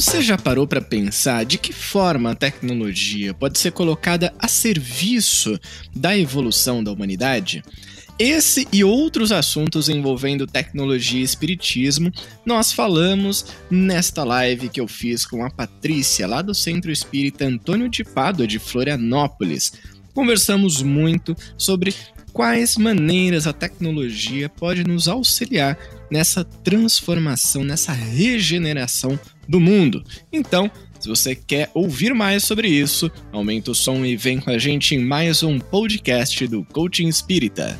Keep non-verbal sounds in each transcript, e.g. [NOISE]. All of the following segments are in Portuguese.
Você já parou para pensar de que forma a tecnologia pode ser colocada a serviço da evolução da humanidade? Esse e outros assuntos envolvendo tecnologia e espiritismo nós falamos nesta live que eu fiz com a Patrícia, lá do Centro Espírita Antônio de Pádua, de Florianópolis. Conversamos muito sobre quais maneiras a tecnologia pode nos auxiliar nessa transformação, nessa regeneração do mundo. Então, se você quer ouvir mais sobre isso, aumenta o som e vem com a gente em mais um podcast do Coaching Espírita.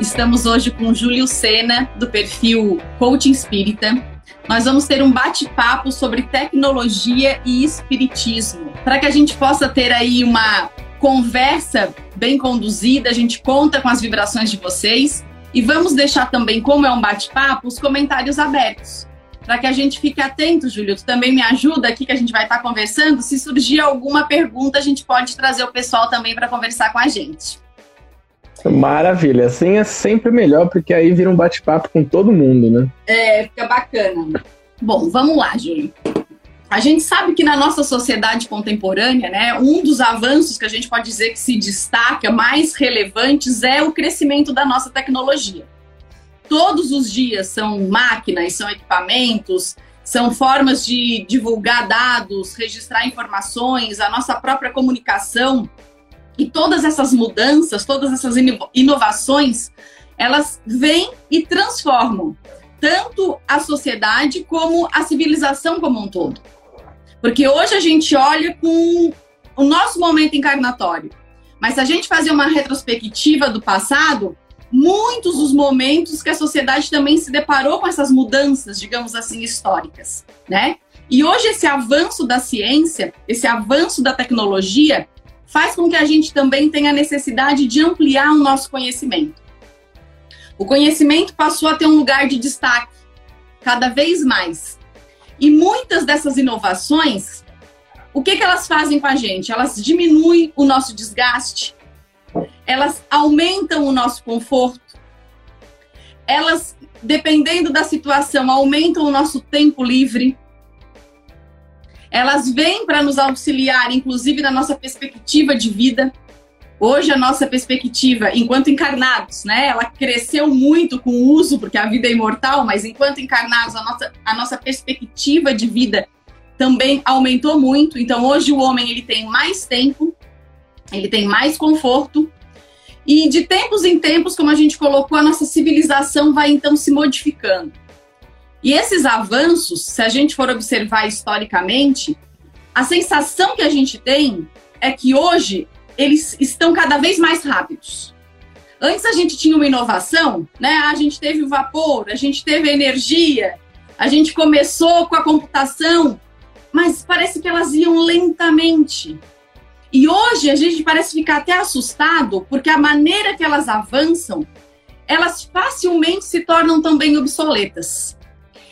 Estamos hoje com Júlio Sena, do perfil Coaching Espírita. Nós vamos ter um bate-papo sobre tecnologia e espiritismo, para que a gente possa ter aí uma conversa bem conduzida, a gente conta com as vibrações de vocês e vamos deixar também, como é um bate-papo, os comentários abertos. Para que a gente fique atento, Júlio, tu também me ajuda aqui que a gente vai estar conversando. Se surgir alguma pergunta, a gente pode trazer o pessoal também para conversar com a gente. Maravilha, assim é sempre melhor, porque aí vira um bate-papo com todo mundo, né? É, fica bacana. Bom, vamos lá, Júlio. A gente sabe que na nossa sociedade contemporânea, né, um dos avanços que a gente pode dizer que se destaca, mais relevantes, é o crescimento da nossa tecnologia. Todos os dias são máquinas, são equipamentos, são formas de divulgar dados, registrar informações, a nossa própria comunicação e todas essas mudanças, todas essas inovações, elas vêm e transformam tanto a sociedade como a civilização como um todo. Porque hoje a gente olha com o nosso momento encarnatório. Mas se a gente fazer uma retrospectiva do passado, muitos dos momentos que a sociedade também se deparou com essas mudanças, digamos assim, históricas, né? E hoje esse avanço da ciência, esse avanço da tecnologia, faz com que a gente também tenha necessidade de ampliar o nosso conhecimento. O conhecimento passou a ter um lugar de destaque cada vez mais. E muitas dessas inovações, o que, que elas fazem com a gente? Elas diminuem o nosso desgaste, elas aumentam o nosso conforto, elas, dependendo da situação, aumentam o nosso tempo livre elas vêm para nos auxiliar, inclusive na nossa perspectiva de vida. Hoje a nossa perspectiva, enquanto encarnados, né? Ela cresceu muito com o uso, porque a vida é imortal, mas enquanto encarnados, a nossa, a nossa perspectiva de vida também aumentou muito. Então hoje o homem ele tem mais tempo, ele tem mais conforto. E de tempos em tempos, como a gente colocou, a nossa civilização vai então se modificando. E esses avanços, se a gente for observar historicamente, a sensação que a gente tem é que hoje eles estão cada vez mais rápidos. Antes a gente tinha uma inovação, né? A gente teve o vapor, a gente teve a energia, a gente começou com a computação, mas parece que elas iam lentamente. E hoje a gente parece ficar até assustado, porque a maneira que elas avançam, elas facilmente se tornam também obsoletas.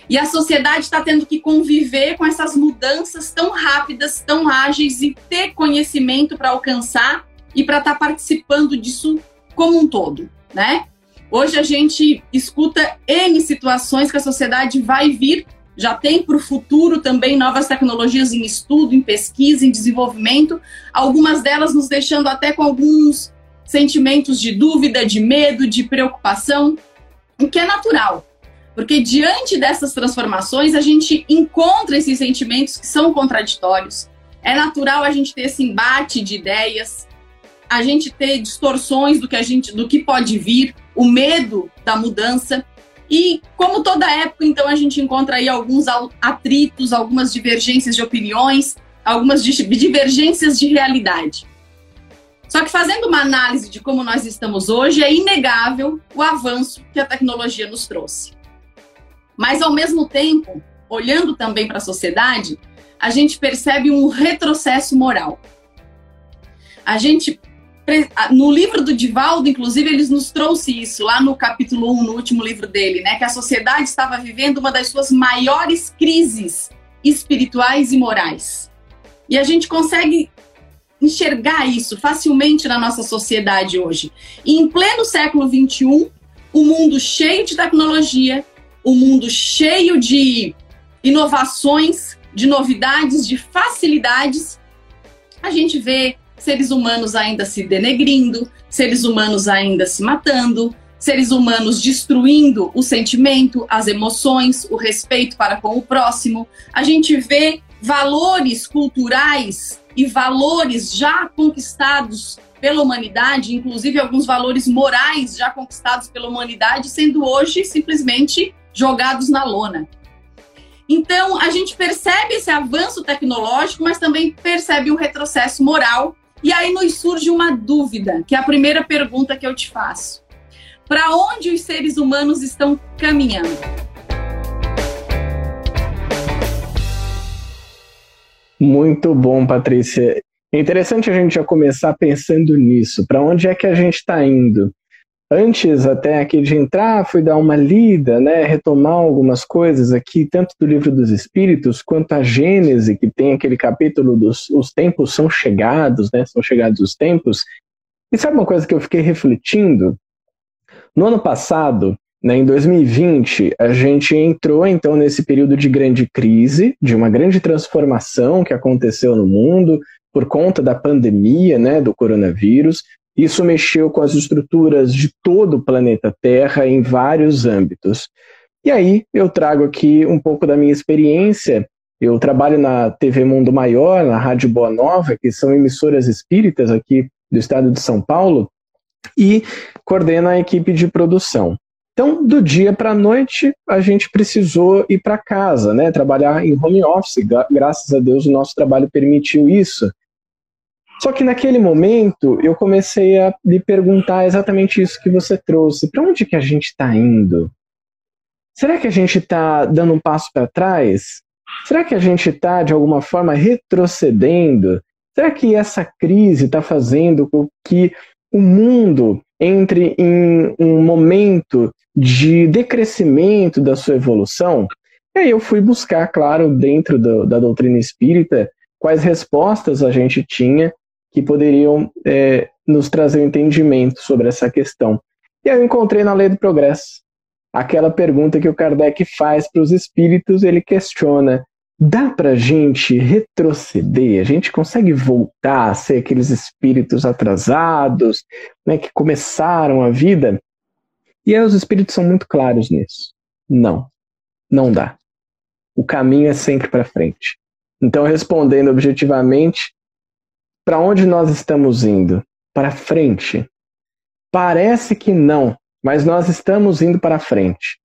E a sociedade está tendo que conviver com essas mudanças tão rápidas, tão ágeis e ter conhecimento para alcançar e para estar tá participando disso como um todo, né? Hoje a gente escuta N situações que a sociedade vai vir, já tem para o futuro também novas tecnologias em estudo, em pesquisa, em desenvolvimento, algumas delas nos deixando até com alguns sentimentos de dúvida, de medo, de preocupação, o que é natural. Porque diante dessas transformações, a gente encontra esses sentimentos que são contraditórios. É natural a gente ter esse embate de ideias, a gente ter distorções do que a gente, do que pode vir, o medo da mudança. E como toda época, então a gente encontra aí alguns atritos, algumas divergências de opiniões, algumas divergências de realidade. Só que fazendo uma análise de como nós estamos hoje, é inegável o avanço que a tecnologia nos trouxe. Mas, ao mesmo tempo, olhando também para a sociedade, a gente percebe um retrocesso moral. A gente no livro do Divaldo, inclusive, eles nos trouxe isso lá no capítulo 1, no último livro dele, né? Que a sociedade estava vivendo uma das suas maiores crises espirituais e morais. E a gente consegue enxergar isso facilmente na nossa sociedade hoje. E em pleno século XXI, o mundo cheio de tecnologia, o mundo cheio de inovações, de novidades, de facilidades, a gente vê seres humanos ainda se denegrindo, seres humanos ainda se matando, seres humanos destruindo o sentimento, as emoções, o respeito para com o próximo. A gente vê valores culturais e valores já conquistados pela humanidade, inclusive alguns valores morais já conquistados pela humanidade, sendo hoje simplesmente jogados na lona. Então, a gente percebe esse avanço tecnológico, mas também percebe o retrocesso moral. E aí nos surge uma dúvida, que é a primeira pergunta que eu te faço. Para onde os seres humanos estão caminhando? Muito bom, Patrícia. É interessante a gente já começar pensando nisso. Para onde é que a gente está indo? Antes até aqui de entrar, fui dar uma lida, né, retomar algumas coisas aqui, tanto do livro dos Espíritos quanto a Gênese, que tem aquele capítulo dos os tempos são chegados, né, são chegados os tempos. E sabe uma coisa que eu fiquei refletindo? No ano passado, né, em 2020, a gente entrou então nesse período de grande crise, de uma grande transformação que aconteceu no mundo por conta da pandemia, né, do coronavírus. Isso mexeu com as estruturas de todo o planeta Terra em vários âmbitos. E aí eu trago aqui um pouco da minha experiência. Eu trabalho na TV Mundo Maior, na Rádio Boa Nova, que são emissoras espíritas aqui do estado de São Paulo, e coordeno a equipe de produção. Então, do dia para a noite, a gente precisou ir para casa, né? Trabalhar em home office. Graças a Deus, o nosso trabalho permitiu isso. Só que naquele momento eu comecei a me perguntar exatamente isso que você trouxe. Para onde que a gente está indo? Será que a gente está dando um passo para trás? Será que a gente está, de alguma forma, retrocedendo? Será que essa crise está fazendo com que o mundo entre em um momento de decrescimento da sua evolução? E aí eu fui buscar, claro, dentro do, da doutrina espírita, quais respostas a gente tinha que poderiam é, nos trazer um entendimento sobre essa questão. E eu encontrei na Lei do Progresso aquela pergunta que o Kardec faz para os espíritos, ele questiona: dá para a gente retroceder? A gente consegue voltar a ser aqueles espíritos atrasados, né, que começaram a vida? E aí os espíritos são muito claros nisso. Não, não dá. O caminho é sempre para frente. Então, respondendo objetivamente, para onde nós estamos indo? Para frente. Parece que não, mas nós estamos indo para frente.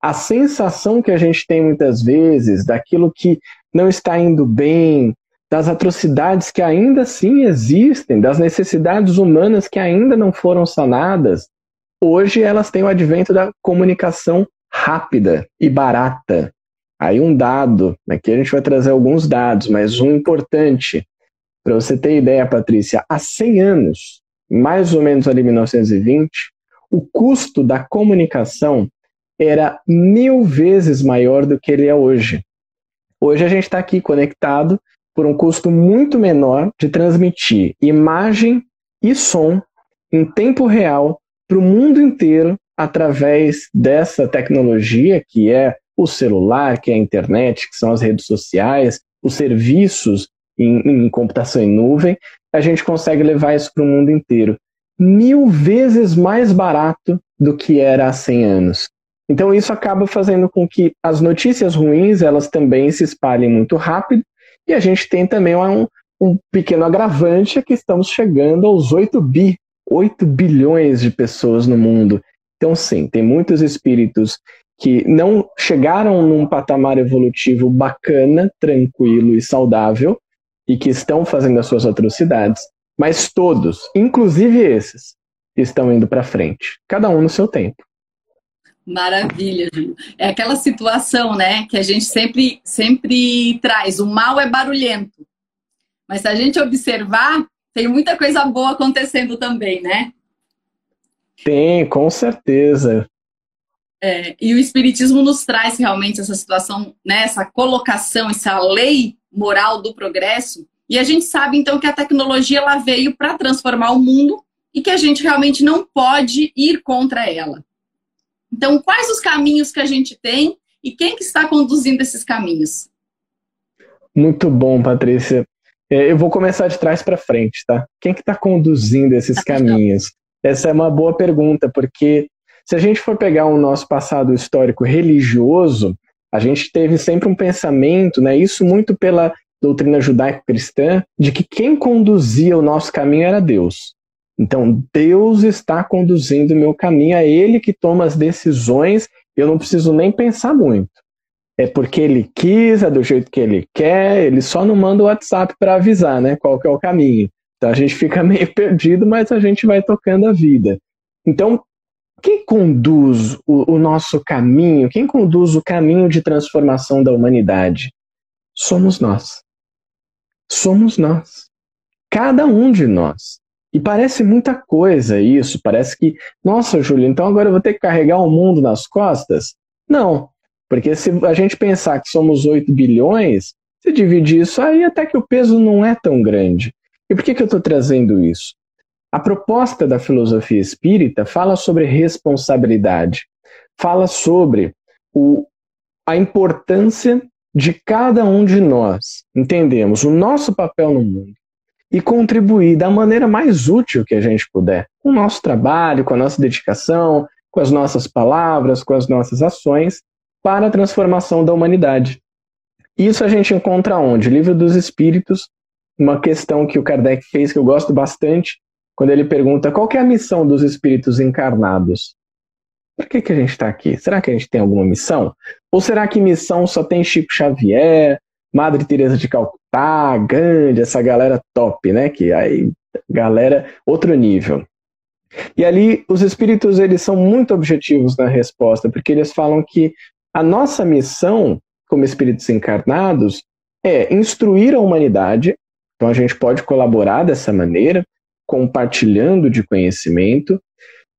A sensação que a gente tem muitas vezes daquilo que não está indo bem, das atrocidades que ainda sim existem, das necessidades humanas que ainda não foram sanadas, hoje elas têm o advento da comunicação rápida e barata. Aí um dado, aqui a gente vai trazer alguns dados, mas um importante. Para você ter ideia, Patrícia, há 100 anos, mais ou menos ali em 1920, o custo da comunicação era mil vezes maior do que ele é hoje. Hoje a gente está aqui conectado por um custo muito menor de transmitir imagem e som em tempo real para o mundo inteiro através dessa tecnologia que é o celular, que é a internet, que são as redes sociais, os serviços em, em computação em nuvem, a gente consegue levar isso para o mundo inteiro. Mil vezes mais barato do que era há 100 anos. Então isso acaba fazendo com que as notícias ruins elas também se espalhem muito rápido e a gente tem também um, um pequeno agravante que estamos chegando aos 8 bi, 8 bilhões de pessoas no mundo. Então sim, tem muitos espíritos que não chegaram num patamar evolutivo bacana, tranquilo e saudável, e que estão fazendo as suas atrocidades, mas todos, inclusive esses, estão indo para frente, cada um no seu tempo. Maravilha, Ju. É aquela situação, né, que a gente sempre sempre traz. O mal é barulhento. Mas se a gente observar, tem muita coisa boa acontecendo também, né? Tem, com certeza. É, e o Espiritismo nos traz realmente essa situação, né, essa colocação, essa lei moral do progresso. E a gente sabe, então, que a tecnologia ela veio para transformar o mundo e que a gente realmente não pode ir contra ela. Então, quais os caminhos que a gente tem e quem que está conduzindo esses caminhos? Muito bom, Patrícia. É, eu vou começar de trás para frente, tá? Quem que está conduzindo esses tá caminhos? Essa é uma boa pergunta, porque se a gente for pegar o nosso passado histórico religioso, a gente teve sempre um pensamento, né, isso muito pela doutrina judaico-cristã, de que quem conduzia o nosso caminho era Deus. Então, Deus está conduzindo o meu caminho, é Ele que toma as decisões, eu não preciso nem pensar muito. É porque Ele quis, é do jeito que Ele quer, Ele só não manda o WhatsApp para avisar né, qual que é o caminho. Então a gente fica [LAUGHS] meio perdido, mas a gente vai tocando a vida. Então, quem conduz o, o, nosso caminho, quem conduz o caminho de transformação da humanidade? Somos nós. Somos nós. Cada um de nós. E parece muita coisa isso, parece que, nossa, Júlio, então agora eu vou ter que carregar o mundo nas costas? Não, porque se a gente pensar que somos 8 bilhões, se dividir isso aí, até que o peso não é tão grande. E por que, que eu estou trazendo isso? A proposta da filosofia espírita fala sobre responsabilidade, fala sobre o, a importância de cada um de nós entendemos o nosso papel no mundo e contribuir da maneira mais útil que a gente puder, com o nosso trabalho, com a nossa dedicação, com as nossas palavras, com as nossas ações, para a transformação da humanidade. Isso a gente encontra onde? Livro dos Espíritos, uma questão que o Kardec fez que eu gosto bastante, quando ele pergunta qual é a missão dos espíritos encarnados. Por que, que a gente está aqui? Será que a gente tem alguma missão? Ou será que missão só tem Chico Xavier, Madre Teresa de Calcutá, Gandhi, essa galera top, né? Que aí, galera, outro nível. E ali, os espíritos, eles são muito objetivos na resposta, porque eles falam que a nossa missão, como espíritos encarnados, é instruir a humanidade, então a gente pode colaborar dessa maneira, compartilhando de conhecimento,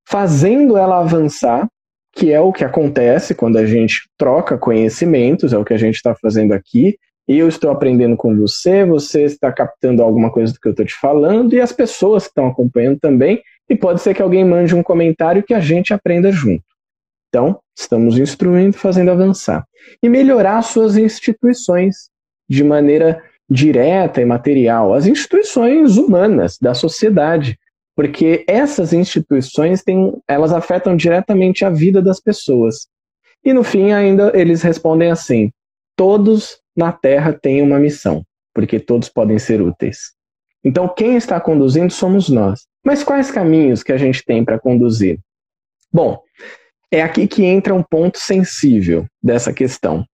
fazendo ela avançar, que é o que acontece quando a gente troca conhecimentos, é o que a gente está fazendo aqui. Eu estou aprendendo com você, você está captando alguma coisa do que eu estou te falando, e as pessoas que estão acompanhando também, e pode ser que alguém mande um comentário que a gente aprenda junto. Então, estamos instruindo, fazendo avançar. E melhorar suas instituições de maneira direta e material, as instituições humanas da sociedade, porque essas instituições têm, elas afetam diretamente a vida das pessoas. E no fim ainda eles respondem assim: todos na Terra têm uma missão, porque todos podem ser úteis. Então quem está conduzindo somos nós. Mas quais caminhos que a gente tem para conduzir? Bom, é aqui que entra um ponto sensível dessa questão.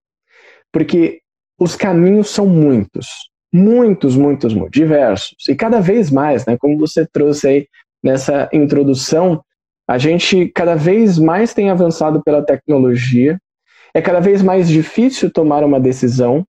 Porque os caminhos são muitos, muitos, muitos, muitos, diversos. E cada vez mais, né, como você trouxe aí nessa introdução, a gente cada vez mais tem avançado pela tecnologia. É cada vez mais difícil tomar uma decisão,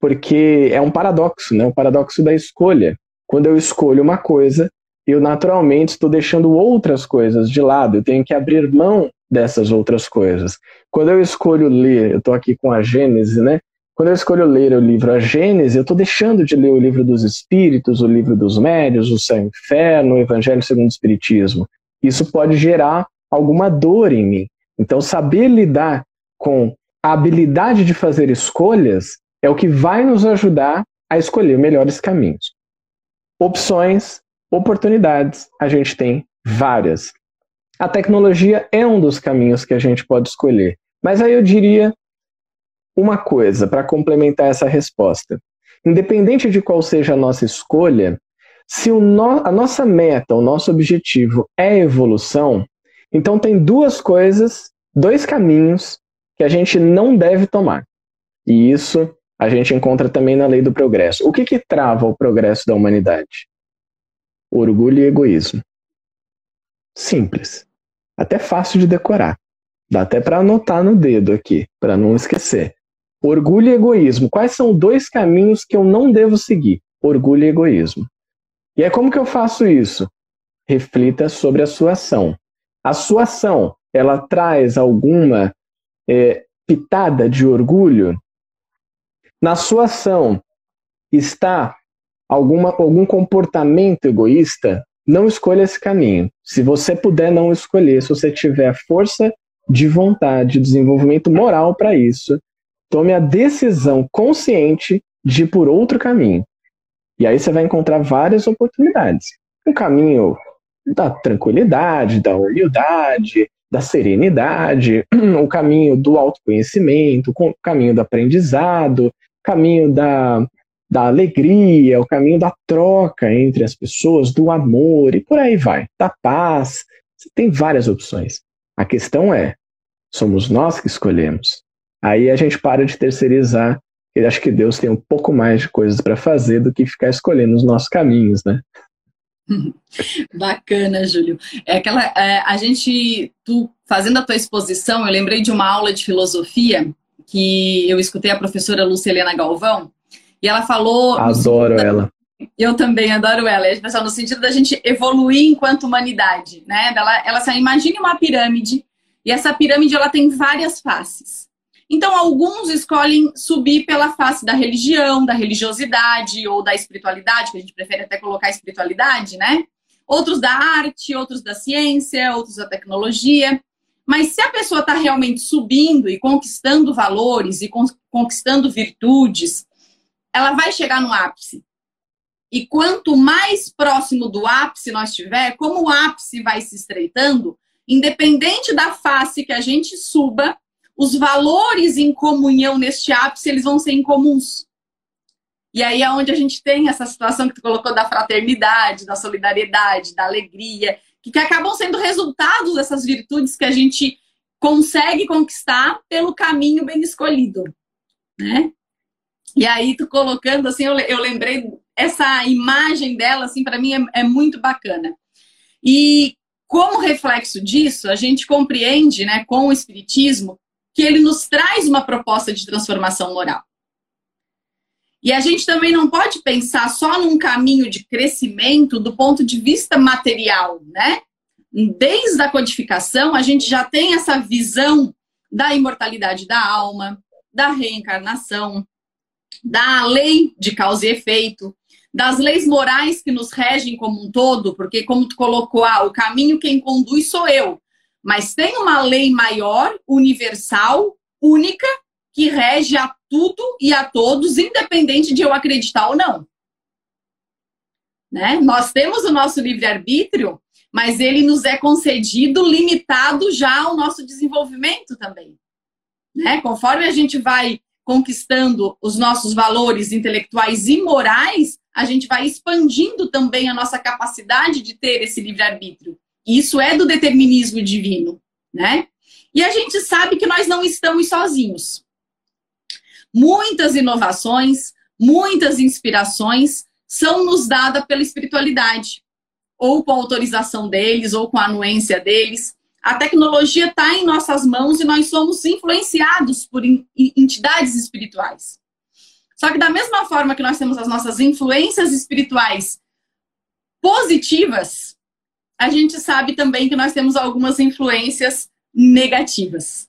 porque é um paradoxo, né? O paradoxo da escolha. Quando eu escolho uma coisa, eu naturalmente estou deixando outras coisas de lado. Eu tenho que abrir mão dessas outras coisas. Quando eu escolho ler, eu estou aqui com a Gênese, né? Quando eu escolho ler o livro A Gênese, eu estou deixando de ler o livro dos Espíritos, o livro dos Médios, o Céu e o Inferno, o Evangelho segundo o Espiritismo. Isso pode gerar alguma dor em mim. Então, saber lidar com a habilidade de fazer escolhas é o que vai nos ajudar a escolher melhores caminhos. Opções, oportunidades, a gente tem várias. A tecnologia é um dos caminhos que a gente pode escolher. Mas aí eu diria uma coisa para complementar essa resposta. Independente de qual seja a nossa escolha, se no, a nossa meta, o nosso objetivo é evolução, então tem duas coisas, dois caminhos que a gente não deve tomar. E isso a gente encontra também na lei do progresso. O que, que trava o progresso da humanidade? Orgulho e egoísmo. Simples. Até fácil de decorar. Dá até para anotar no dedo aqui, para não esquecer. Orgulho e egoísmo. Quais são dois caminhos que eu não devo seguir? Orgulho e egoísmo. E é como que eu faço isso? Reflita sobre a sua ação. A sua ação, ela traz alguma é, pitada de orgulho? Na sua ação está alguma, algum comportamento egoísta? Não escolha esse caminho. Se você puder não escolher, se você tiver força de vontade, desenvolvimento moral para isso, tome a decisão consciente de ir por outro caminho. E aí você vai encontrar várias oportunidades. Um caminho da tranquilidade, da humildade, da serenidade, [CLEARS THROAT] o caminho do autoconhecimento, o caminho do aprendizado, o caminho da, da alegria, o caminho da troca entre as pessoas, do amor e por aí vai, da paz. Você tem várias opções. A questão é, somos nós que escolhemos. Aí a gente para de terceirizar. Eu acho que Deus tem um pouco mais de coisas para fazer do que ficar escolhendo os nossos caminhos, né? [LAUGHS] Bacana, Júlio. É aquela, é, a gente, tu fazendo a tua exposição, eu lembrei de uma aula de filosofia que eu escutei a professora Lúcia Helena Galvão e ela falou. Adoro ela. Eu também adoro ela. Pessoal, no sentido da gente evoluir enquanto humanidade, né? Ela, ela assim, imagine uma pirâmide e essa pirâmide ela tem várias faces. Então, alguns escolhem subir pela face da religião, da religiosidade ou da espiritualidade, que a gente prefere até colocar espiritualidade, né? Outros da arte, outros da ciência, outros da tecnologia. Mas se a pessoa está realmente subindo e conquistando valores e conquistando virtudes, ela vai chegar no ápice. E quanto mais próximo do ápice nós estiver, como o ápice vai se estreitando, independente da face que a gente suba, os valores em comunhão neste ápice, eles vão ser incomuns. E aí é onde a gente tem essa situação que tu colocou da fraternidade, da solidariedade, da alegria, que, que acabam sendo resultados dessas virtudes que a gente consegue conquistar pelo caminho bem escolhido, né? E aí tu colocando assim, eu, eu lembrei essa imagem dela, assim, para mim é, é muito bacana. E como reflexo disso, a gente compreende, né, com o espiritismo, que ele nos traz uma proposta de transformação moral. E a gente também não pode pensar só num caminho de crescimento do ponto de vista material, né? Desde a codificação, a gente já tem essa visão da imortalidade da alma, da reencarnação, da lei de causa e efeito, das leis morais que nos regem como um todo, porque como tu colocou, ah, o caminho quem conduz sou eu. Mas tem uma lei maior, universal, única, que rege a tudo e a todos, independente de eu acreditar ou não. Né? Nós temos o nosso livre-arbítrio, mas ele nos é concedido limitado já ao nosso desenvolvimento também. Né? Conforme a gente vai conquistando os nossos valores intelectuais e morais, a gente vai expandindo também a nossa capacidade de ter esse livre-arbítrio. Isso é do determinismo divino, né? E a gente sabe que nós não estamos sozinhos. Muitas inovações, muitas inspirações são nos dadas pela espiritualidade, ou com autorização deles, ou com a anuência deles. A tecnologia está em nossas mãos e nós somos influenciados por entidades espirituais. Só que da mesma forma que nós temos as nossas influências espirituais positivas, a gente sabe também que nós temos algumas influências negativas,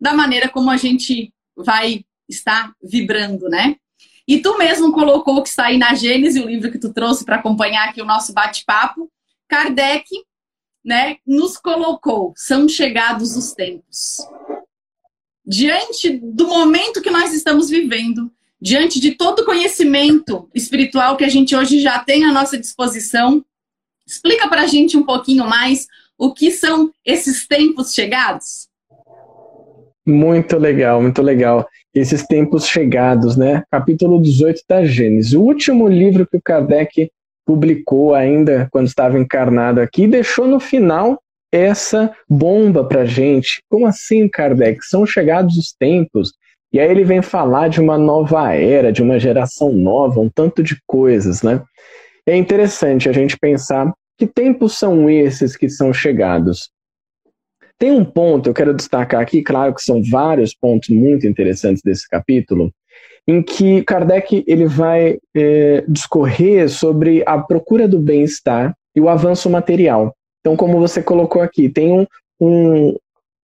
da maneira como a gente vai estar vibrando, né? E tu mesmo colocou que está aí na Gênesis, o livro que tu trouxe para acompanhar aqui o nosso bate-papo, Kardec, né, nos colocou, são chegados os tempos. Diante do momento que nós estamos vivendo, diante de todo o conhecimento espiritual que a gente hoje já tem à nossa disposição, Explica para a gente um pouquinho mais o que são esses tempos chegados. Muito legal, muito legal. Esses tempos chegados, né? Capítulo 18 da Gênesis. O último livro que o Kardec publicou ainda quando estava encarnado aqui, deixou no final essa bomba para gente. Como assim, Kardec? São chegados os tempos. E aí ele vem falar de uma nova era, de uma geração nova, um tanto de coisas, né? É interessante a gente pensar que tempos são esses que são chegados? Tem um ponto eu quero destacar aqui, claro que são vários pontos muito interessantes desse capítulo, em que Kardec ele vai é, discorrer sobre a procura do bem-estar e o avanço material. Então, como você colocou aqui, tem um, um,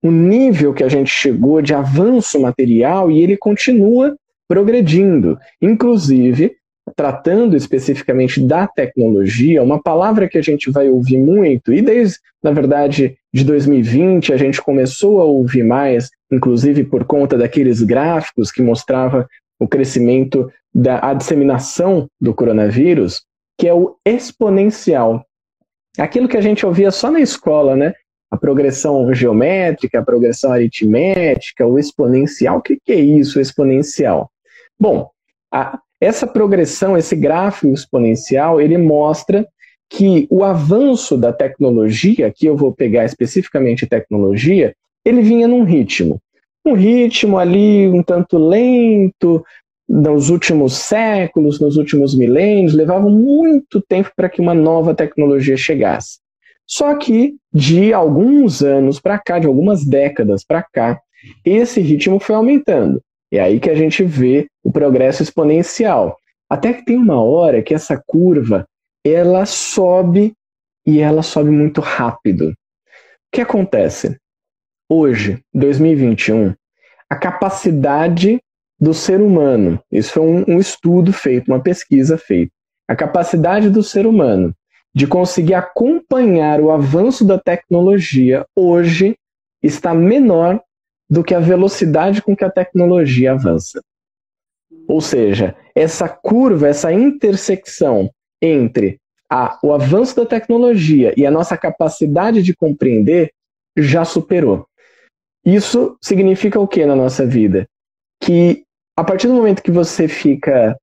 um nível que a gente chegou de avanço material e ele continua progredindo. Inclusive, tratando especificamente da tecnologia, uma palavra que a gente vai ouvir muito, e desde, na verdade, de 2020 a gente começou a ouvir mais, inclusive por conta daqueles gráficos que mostrava o crescimento da disseminação do coronavírus, que é o exponencial. Aquilo que a gente ouvia só na escola, né? A progressão geométrica, a progressão aritmética, o exponencial. O que, que é isso, o exponencial? Bom, a, essa progressão, esse gráfico exponencial, ele mostra que o avanço da tecnologia, que eu vou pegar especificamente tecnologia, ele vinha num ritmo um ritmo ali um tanto lento, nos últimos séculos, nos últimos milênios, levava muito tempo para que uma nova tecnologia chegasse. Só que de alguns anos para cá, de algumas décadas para cá, esse ritmo foi aumentando. É aí que a gente vê o progresso exponencial. Até que tem uma hora que essa curva ela sobe e ela sobe muito rápido. O que acontece? Hoje, 2021, a capacidade do ser humano, isso foi um, um estudo feito, uma pesquisa feita, a capacidade do ser humano de conseguir acompanhar o avanço da tecnologia hoje está menor do que a velocidade com que a tecnologia avança. Ou seja, essa curva, essa intersecção entre a, o avanço da tecnologia e a nossa capacidade de compreender já superou. Isso significa o que na nossa vida? Que a partir do momento que você fica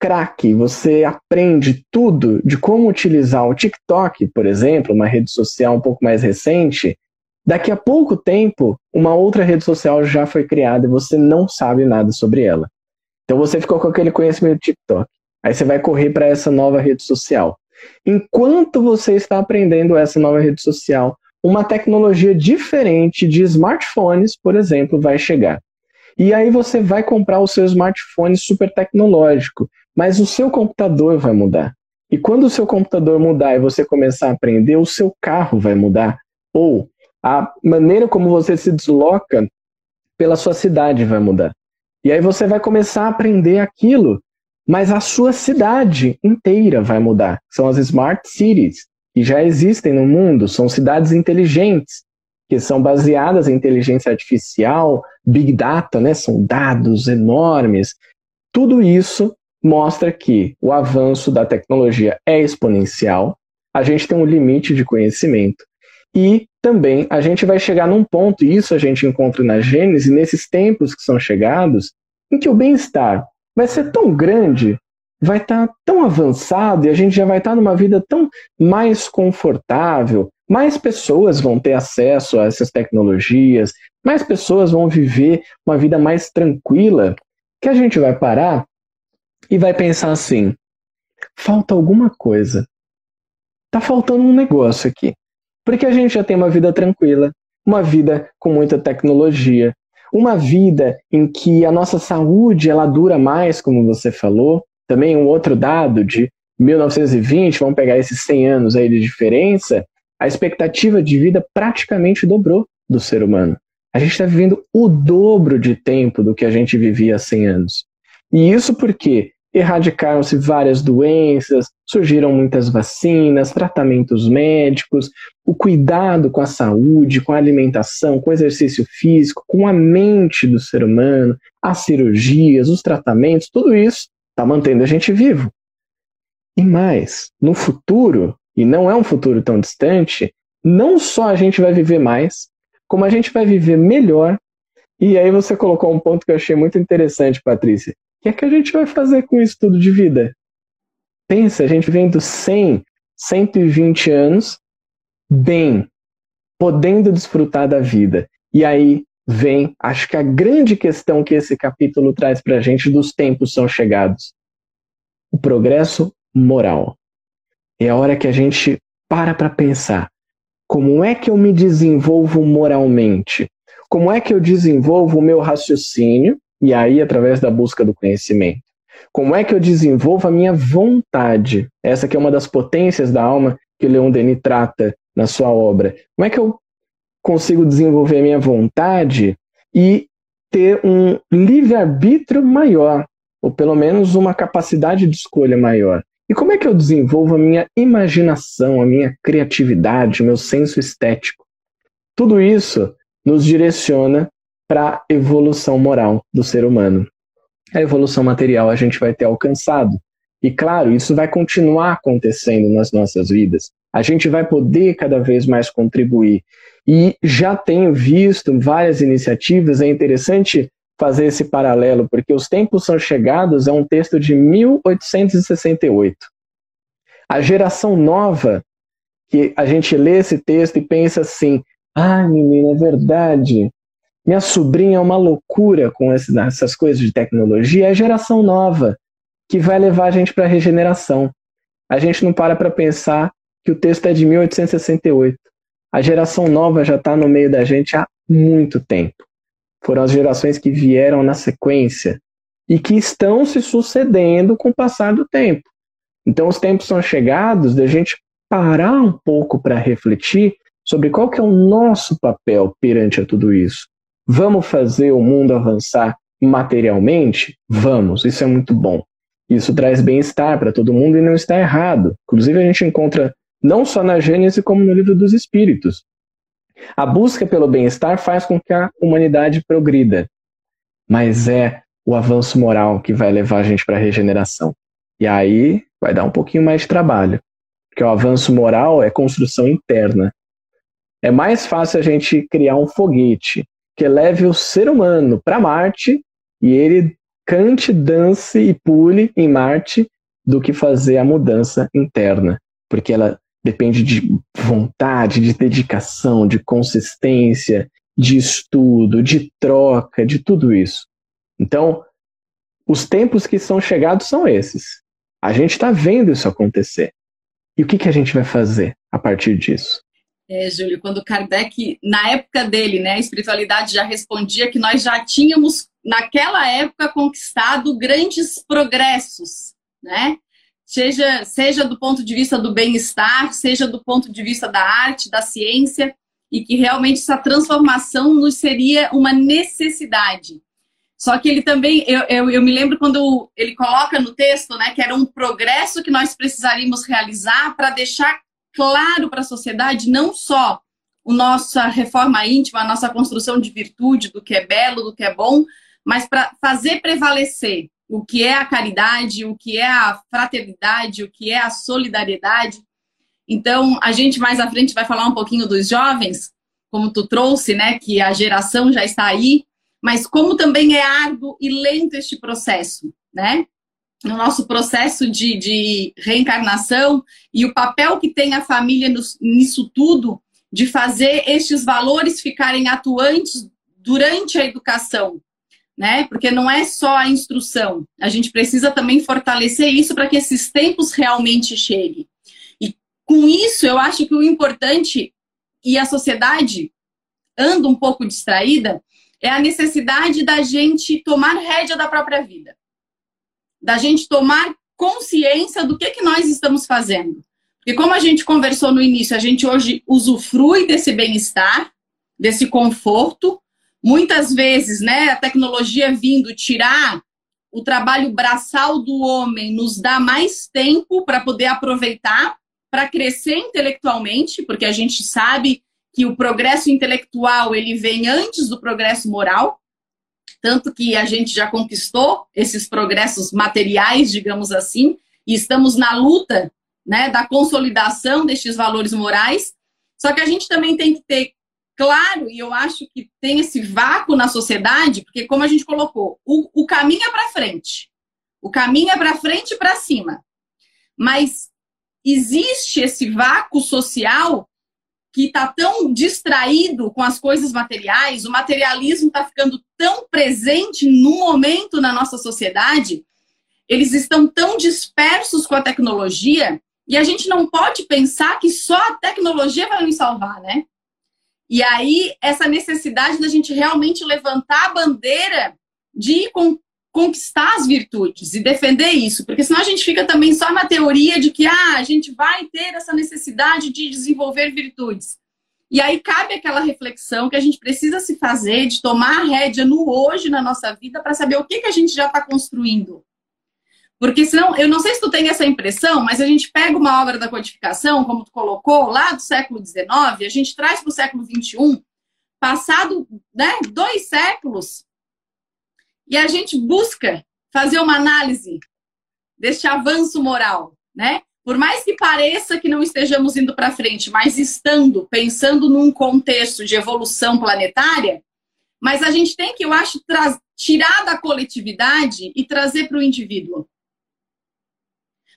craque, você aprende tudo de como utilizar o TikTok, por exemplo, uma rede social um pouco mais recente, daqui a pouco tempo, uma outra rede social já foi criada e você não sabe nada sobre ela. Então você ficou com aquele conhecimento do TikTok. Aí você vai correr para essa nova rede social. Enquanto você está aprendendo essa nova rede social, uma tecnologia diferente de smartphones, por exemplo, vai chegar. E aí você vai comprar o seu smartphone super tecnológico, mas o seu computador vai mudar. E quando o seu computador mudar e você começar a aprender, o seu carro vai mudar. Ou a maneira como você se desloca pela sua cidade vai mudar. E aí você vai começar a aprender aquilo, mas a sua cidade inteira vai mudar. São as smart cities que já existem no mundo, são cidades inteligentes, que são baseadas em inteligência artificial, big data, né? são dados enormes. Tudo isso mostra que o avanço da tecnologia é exponencial, a gente tem um limite de conhecimento e também a gente vai chegar num ponto, e isso a gente encontra na Gênese, nesses tempos que são chegados, em que o bem-estar vai ser tão grande vai estar tá tão avançado e a gente já vai estar tá numa vida tão mais confortável, mais pessoas vão ter acesso a essas tecnologias, mais pessoas vão viver uma vida mais tranquila, que a gente vai parar e vai pensar assim: falta alguma coisa. Tá faltando um negócio aqui. Porque a gente já tem uma vida tranquila, uma vida com muita tecnologia, uma vida em que a nossa saúde ela dura mais, como você falou, também um outro dado de 1920, vamos pegar esses 100 anos aí de diferença, a expectativa de vida praticamente dobrou do ser humano. A gente está vivendo o dobro de tempo do que a gente vivia há 100 anos. E isso porque erradicaram-se várias doenças, surgiram muitas vacinas, tratamentos médicos, o cuidado com a saúde, com a alimentação, com o exercício físico, com a mente do ser humano, as cirurgias, os tratamentos, tudo isso está mantendo a gente vivo. E mais, no futuro, e não é um futuro tão distante, não só a gente vai viver mais, como a gente vai viver melhor. E aí você colocou um ponto que eu achei muito interessante, Patrícia. Que é que a gente vai fazer com isso tudo de vida? Pensa, a gente vendo 100, 120 anos bem, podendo desfrutar da vida. E aí vem, acho que a grande questão que esse capítulo traz para a gente dos tempos são chegados. O progresso moral. É a hora que a gente para para pensar. Como é que eu me desenvolvo moralmente? Como é que eu desenvolvo o meu raciocínio? E aí, através da busca do conhecimento. Como é que eu desenvolvo a minha vontade? Essa que é uma das potências da alma que o Leon Denis trata na sua obra. Como é que eu consigo desenvolver a minha vontade e ter um livre-arbítrio maior, ou pelo menos uma capacidade de escolha maior? E como é que eu desenvolvo a minha imaginação, a minha criatividade, o meu senso estético? Tudo isso nos direciona para a evolução moral do ser humano. A evolução material a gente vai ter alcançado. E claro, isso vai continuar acontecendo nas nossas vidas. A gente vai poder cada vez mais contribuir. E já tenho visto várias iniciativas, é interessante fazer esse paralelo, porque Os Tempos São Chegados é um texto de 1868. A geração nova, que a gente lê esse texto e pensa assim: ah, menina, é verdade. Minha sobrinha é uma loucura com essas coisas de tecnologia. É a geração nova que vai levar a gente para a regeneração. A gente não para para pensar que o texto é de 1868. A geração nova já está no meio da gente há muito tempo foram as gerações que vieram na sequência e que estão se sucedendo com o passar do tempo. Então, os tempos são chegados da gente parar um pouco para refletir sobre qual que é o nosso papel perante a tudo isso. Vamos fazer o mundo avançar materialmente? Vamos, isso é muito bom. Isso traz bem-estar para todo mundo e não está errado. Inclusive, a gente encontra não só na Gênesis, como no livro dos Espíritos. A busca pelo bem-estar faz com que a humanidade progrida, mas é o avanço moral que vai levar a gente para a regeneração. E aí vai dar um pouquinho mais de trabalho, porque o avanço moral é construção interna. É mais fácil a gente criar um foguete que leve o ser humano para Marte e ele cante, dance e pule em Marte do que fazer a mudança interna, porque ela depende de vontade, de dedicação, de consistência, de estudo, de troca, de tudo isso. Então, os tempos que são chegados são esses. A gente está vendo isso acontecer. E o que, que a gente vai fazer a partir disso? É, Júlio, quando Kardec, na época dele, né, a espiritualidade já respondia que nós já tínhamos, naquela época, conquistado grandes progressos, né? seja, seja do ponto de vista do bem-estar, seja do ponto de vista da arte, da ciência, e que realmente essa transformação nos seria uma necessidade. Só que ele também, eu, eu, eu, me lembro quando ele coloca no texto, né, que era um progresso que nós precisaríamos realizar para deixar claro para a sociedade não só a nossa reforma íntima, a nossa construção de virtude, do que é belo, do que é bom, mas para fazer prevalecer o que é a caridade, o que é a fraternidade, o que é a solidariedade. Então, a gente mais à frente vai falar um pouquinho dos jovens, como tu trouxe, né, que a geração já está aí, mas como também é árduo e lento este processo, né? No nosso processo de, de reencarnação e o papel que tem a família nisso tudo, de fazer estes valores ficarem atuantes durante a educação, né? Porque não é só a instrução. A gente precisa também fortalecer isso para que esses tempos realmente cheguem. E com isso, eu acho que o importante e a sociedade anda um pouco distraída é a necessidade da gente tomar rédea da própria vida. Da gente tomar consciência do que que nós estamos fazendo. Porque como a gente conversou no início, a gente hoje usufrui desse bem-estar, desse conforto, Muitas vezes, né, a tecnologia vindo tirar o trabalho braçal do homem nos dá mais tempo para poder aproveitar, para crescer intelectualmente, porque a gente sabe que o progresso intelectual ele vem antes do progresso moral, tanto que a gente já conquistou esses progressos materiais, digamos assim, e estamos na luta, né, da consolidação destes valores morais. Só que a gente também tem que ter claro, e eu acho que tem esse vácuo na sociedade, porque como a gente colocou, o, o caminho é para frente. O caminho é para frente e para cima. Mas existe esse vácuo social que está tão distraído com as coisas materiais, o materialismo está ficando tão presente no momento na nossa sociedade, eles estão tão dispersos com a tecnologia, e a gente não pode pensar que só a tecnologia vai nos salvar, né? E aí, essa necessidade da gente realmente levantar a bandeira de con conquistar as virtudes e defender isso, porque senão a gente fica também só na teoria de que ah, a gente vai ter essa necessidade de desenvolver virtudes. E aí cabe aquela reflexão que a gente precisa se fazer de tomar a rédea no hoje na nossa vida para saber o que, que a gente já está construindo. Porque senão, eu não sei se tu tem essa impressão, mas a gente pega uma obra da codificação, como tu colocou, lá do século XIX, a gente traz para o século XXI, passado né, dois séculos, e a gente busca fazer uma análise deste avanço moral, né? Por mais que pareça que não estejamos indo para frente, mas estando, pensando num contexto de evolução planetária, mas a gente tem que, eu acho, tirar da coletividade e trazer para o indivíduo.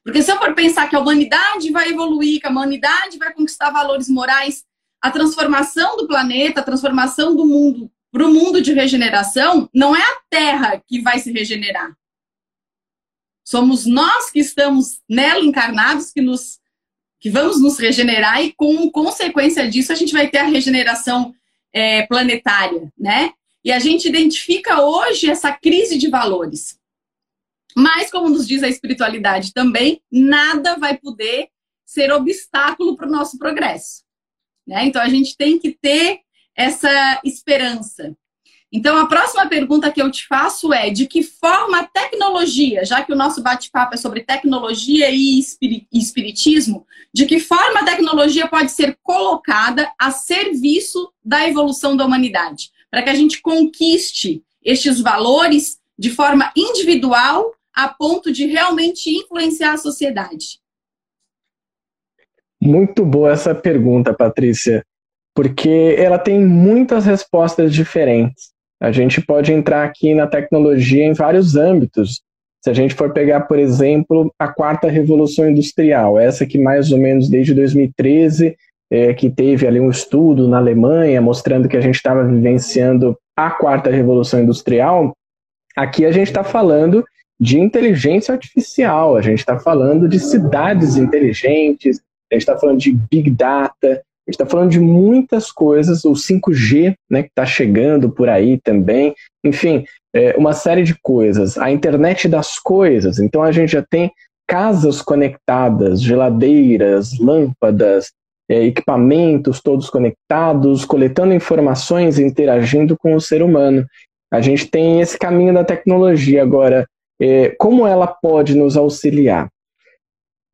Porque se eu for pensar que a humanidade vai evoluir, que a humanidade vai conquistar valores morais, a transformação do planeta, a transformação do mundo para o mundo de regeneração, não é a Terra que vai se regenerar. Somos nós que estamos nela encarnados que nos que vamos nos regenerar e com consequência disso a gente vai ter a regeneração é, planetária, né? E a gente identifica hoje essa crise de valores. Mas, como nos diz a espiritualidade também, nada vai poder ser obstáculo para o nosso progresso. Né? Então, a gente tem que ter essa esperança. Então, a próxima pergunta que eu te faço é: de que forma a tecnologia, já que o nosso bate-papo é sobre tecnologia e espiritismo, de que forma a tecnologia pode ser colocada a serviço da evolução da humanidade, para que a gente conquiste estes valores de forma individual a ponto de realmente influenciar a sociedade? Muito boa essa pergunta, Patrícia, porque ela tem muitas respostas diferentes. A gente pode entrar aqui na tecnologia em vários âmbitos. Se a gente for pegar, por exemplo, a quarta revolução industrial, essa que mais ou menos desde 2013, é, que teve ali um estudo na Alemanha mostrando que a gente estava vivenciando a quarta revolução industrial, aqui a gente está falando de inteligência artificial, a gente está falando de cidades inteligentes, a gente está falando de big data, a gente está falando de muitas coisas, o 5G, né, que está chegando por aí também, enfim, é, uma série de coisas. A internet das coisas, então a gente já tem casas conectadas, geladeiras, lâmpadas, é, equipamentos todos conectados, coletando informações e interagindo com o ser humano. A gente tem esse caminho da tecnologia agora é, como ela pode nos auxiliar?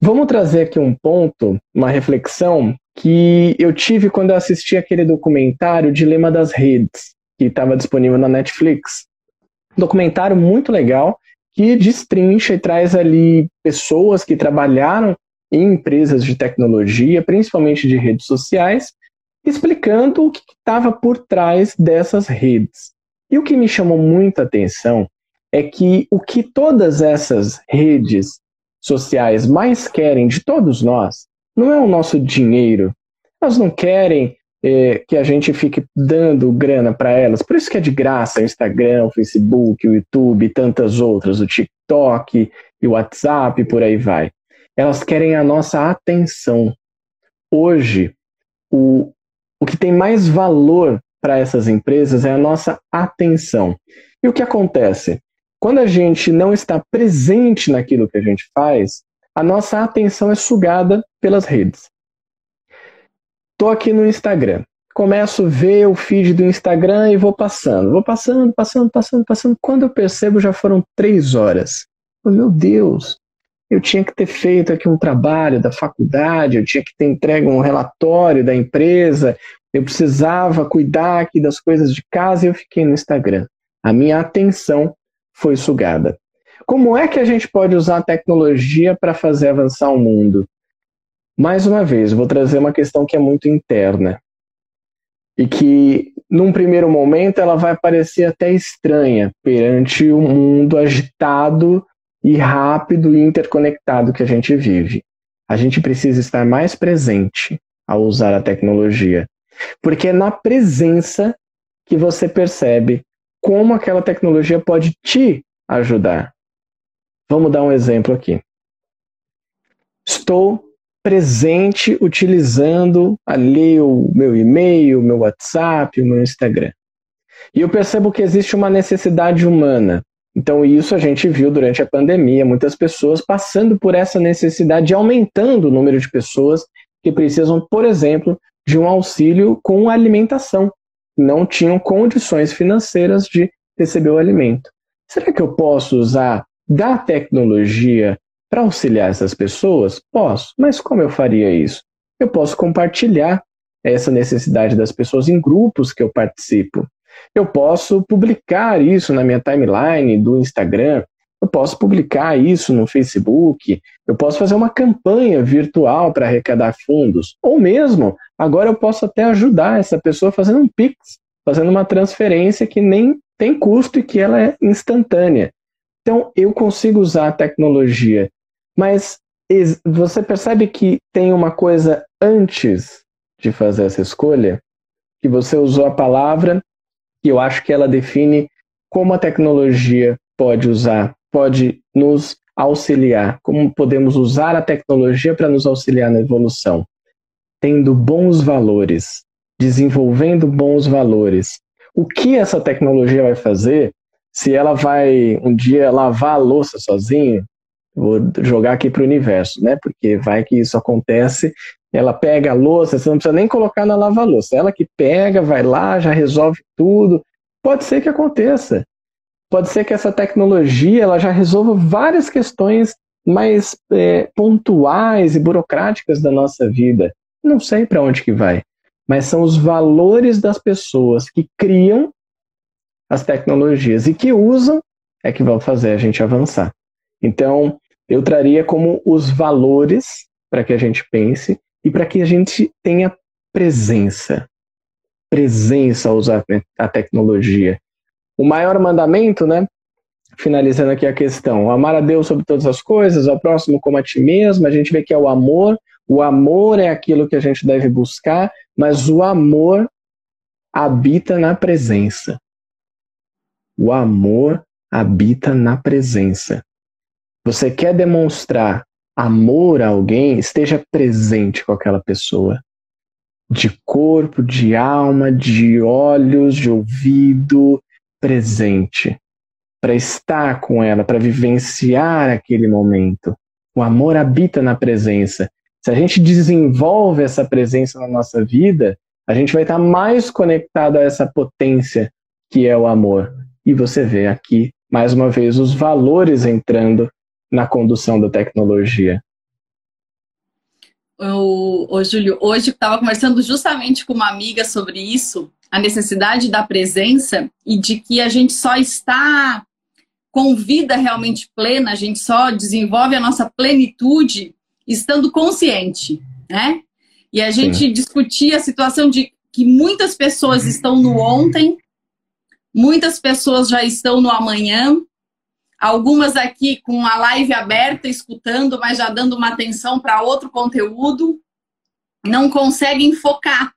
Vamos trazer aqui um ponto, uma reflexão que eu tive quando eu assisti aquele documentário Dilema das Redes, que estava disponível na Netflix. documentário muito legal que destrincha e traz ali pessoas que trabalharam em empresas de tecnologia, principalmente de redes sociais, explicando o que estava por trás dessas redes. E o que me chamou muita atenção é que o que todas essas redes sociais mais querem de todos nós não é o nosso dinheiro. Elas não querem é, que a gente fique dando grana para elas. Por isso que é de graça o Instagram, o Facebook, o YouTube tantas outras, o TikTok e o WhatsApp, por aí vai. Elas querem a nossa atenção. Hoje, o, o que tem mais valor para essas empresas é a nossa atenção. E o que acontece? Quando a gente não está presente naquilo que a gente faz, a nossa atenção é sugada pelas redes. Estou aqui no Instagram. Começo a ver o feed do Instagram e vou passando. Vou passando, passando, passando, passando. Quando eu percebo, já foram três horas. Oh, meu Deus, eu tinha que ter feito aqui um trabalho da faculdade, eu tinha que ter entregue um relatório da empresa, eu precisava cuidar aqui das coisas de casa e eu fiquei no Instagram. A minha atenção foi sugada. Como é que a gente pode usar a tecnologia para fazer avançar o mundo? Mais uma vez, vou trazer uma questão que é muito interna e que, num primeiro momento, ela vai parecer até estranha perante o mundo agitado e rápido e interconectado que a gente vive. A gente precisa estar mais presente ao usar a tecnologia, porque é na presença que você percebe como aquela tecnologia pode te ajudar. Vamos dar um exemplo aqui. Estou presente utilizando ali o meu e-mail, o meu WhatsApp, o meu Instagram. E eu percebo que existe uma necessidade humana. Então, isso a gente viu durante a pandemia, muitas pessoas passando por essa necessidade, aumentando o número de pessoas que precisam, por exemplo, de um auxílio com alimentação. Não tinham condições financeiras de receber o alimento. Será que eu posso usar da tecnologia para auxiliar essas pessoas? Posso, mas como eu faria isso? Eu posso compartilhar essa necessidade das pessoas em grupos que eu participo. Eu posso publicar isso na minha timeline do Instagram, eu posso publicar isso no Facebook, eu posso fazer uma campanha virtual para arrecadar fundos, ou mesmo, agora eu posso até ajudar essa pessoa fazendo um Pix, fazendo uma transferência que nem tem custo e que ela é instantânea. Então, eu consigo usar a tecnologia, mas você percebe que tem uma coisa antes de fazer essa escolha? Que você usou a palavra que eu acho que ela define como a tecnologia pode usar, pode nos auxiliar, como podemos usar a tecnologia para nos auxiliar na evolução. Tendo bons valores, desenvolvendo bons valores. O que essa tecnologia vai fazer? Se ela vai um dia lavar a louça sozinho, vou jogar aqui para o universo, né? Porque vai que isso acontece ela pega a louça, você não precisa nem colocar na lava-louça. Ela que pega, vai lá, já resolve tudo. Pode ser que aconteça. Pode ser que essa tecnologia ela já resolva várias questões mais é, pontuais e burocráticas da nossa vida. Não sei para onde que vai, mas são os valores das pessoas que criam as tecnologias e que usam é que vão fazer a gente avançar. Então, eu traria como os valores para que a gente pense e para que a gente tenha presença. Presença ao usar a tecnologia. O maior mandamento, né? Finalizando aqui a questão, amar a Deus sobre todas as coisas, ao próximo como a ti mesmo, a gente vê que é o amor, o amor é aquilo que a gente deve buscar, mas o amor habita na presença. O amor habita na presença. Você quer demonstrar amor a alguém, esteja presente com aquela pessoa. De corpo, de alma, de olhos, de ouvido, presente. Para estar com ela, para vivenciar aquele momento. O amor habita na presença. Se a gente desenvolve essa presença na nossa vida, a gente vai estar mais conectado a essa potência que é o amor. E você vê aqui, mais uma vez, os valores entrando na condução da tecnologia? O, o Júlio, hoje estava conversando justamente com uma amiga sobre isso, a necessidade da presença e de que a gente só está com vida realmente plena, a gente só desenvolve a nossa plenitude estando consciente, né? E a gente Sim. discutia a situação de que muitas pessoas estão no ontem, muitas pessoas já estão no amanhã, Algumas aqui com a live aberta, escutando, mas já dando uma atenção para outro conteúdo, não conseguem focar.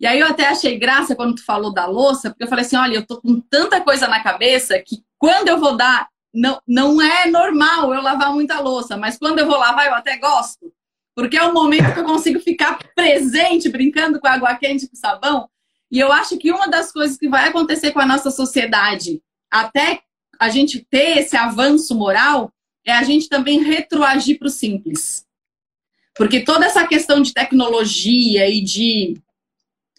E aí eu até achei graça quando tu falou da louça, porque eu falei assim, olha, eu tô com tanta coisa na cabeça que quando eu vou dar, não, não é normal eu lavar muita louça, mas quando eu vou lavar eu até gosto. Porque é o momento que eu consigo ficar presente, brincando com água quente, com sabão. E eu acho que uma das coisas que vai acontecer com a nossa sociedade, até a gente ter esse avanço moral é a gente também retroagir para o simples. Porque toda essa questão de tecnologia e de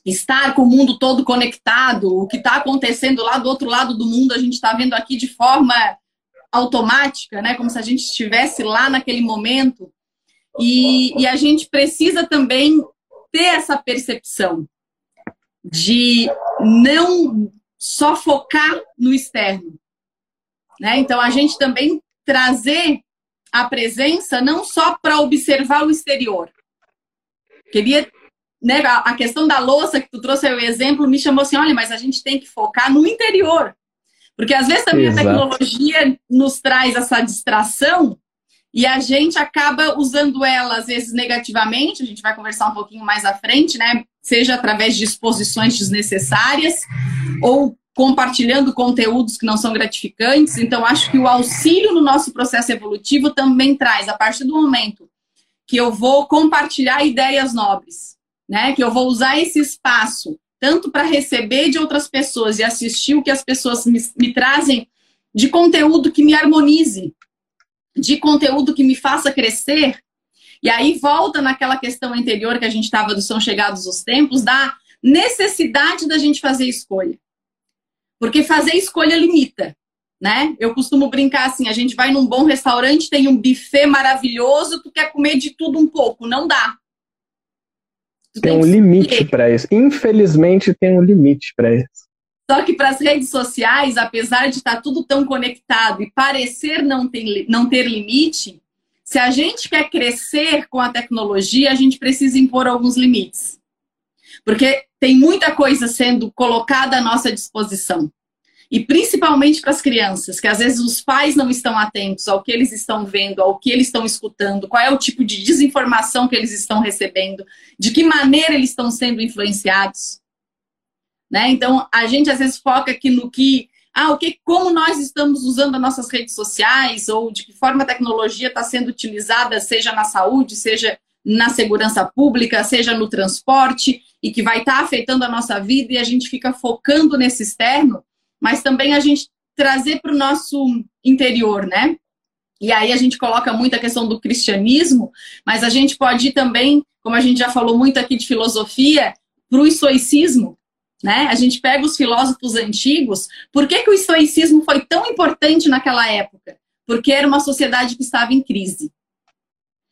estar com o mundo todo conectado, o que está acontecendo lá do outro lado do mundo, a gente está vendo aqui de forma automática, né? Como se a gente estivesse lá naquele momento. E, e a gente precisa também ter essa percepção de não só focar no externo, né? Então, a gente também trazer a presença não só para observar o exterior. Queria, né, a questão da louça que tu trouxe o exemplo me chamou assim, olha, mas a gente tem que focar no interior. Porque às vezes também Exato. a tecnologia nos traz essa distração e a gente acaba usando ela às vezes negativamente, a gente vai conversar um pouquinho mais à frente, né? Seja através de exposições desnecessárias ou compartilhando conteúdos que não são gratificantes. Então, acho que o auxílio no nosso processo evolutivo também traz, a partir do momento que eu vou compartilhar ideias nobres, né? Que eu vou usar esse espaço tanto para receber de outras pessoas e assistir o que as pessoas me, me trazem de conteúdo que me harmonize, de conteúdo que me faça crescer. E aí volta naquela questão anterior que a gente estava do São Chegados os Tempos, da necessidade da gente fazer escolha. Porque fazer escolha limita, né? Eu costumo brincar assim, a gente vai num bom restaurante, tem um buffet maravilhoso, tu quer comer de tudo um pouco, não dá. Tu tem, tem um limite para isso. Infelizmente tem um limite para isso. Só que para as redes sociais, apesar de estar tá tudo tão conectado e parecer não ter, não ter limite, se a gente quer crescer com a tecnologia, a gente precisa impor alguns limites. Porque tem muita coisa sendo colocada à nossa disposição. E principalmente para as crianças, que às vezes os pais não estão atentos ao que eles estão vendo, ao que eles estão escutando, qual é o tipo de desinformação que eles estão recebendo, de que maneira eles estão sendo influenciados. Né? Então, a gente às vezes foca aqui no que, ah, o que, como nós estamos usando as nossas redes sociais, ou de que forma a tecnologia está sendo utilizada, seja na saúde, seja na segurança pública, seja no transporte, e que vai estar tá afetando a nossa vida, e a gente fica focando nesse externo, mas também a gente trazer para o nosso interior, né? E aí a gente coloca muito a questão do cristianismo, mas a gente pode ir também, como a gente já falou muito aqui de filosofia, para o estoicismo, né? A gente pega os filósofos antigos. Por que, que o estoicismo foi tão importante naquela época? Porque era uma sociedade que estava em crise.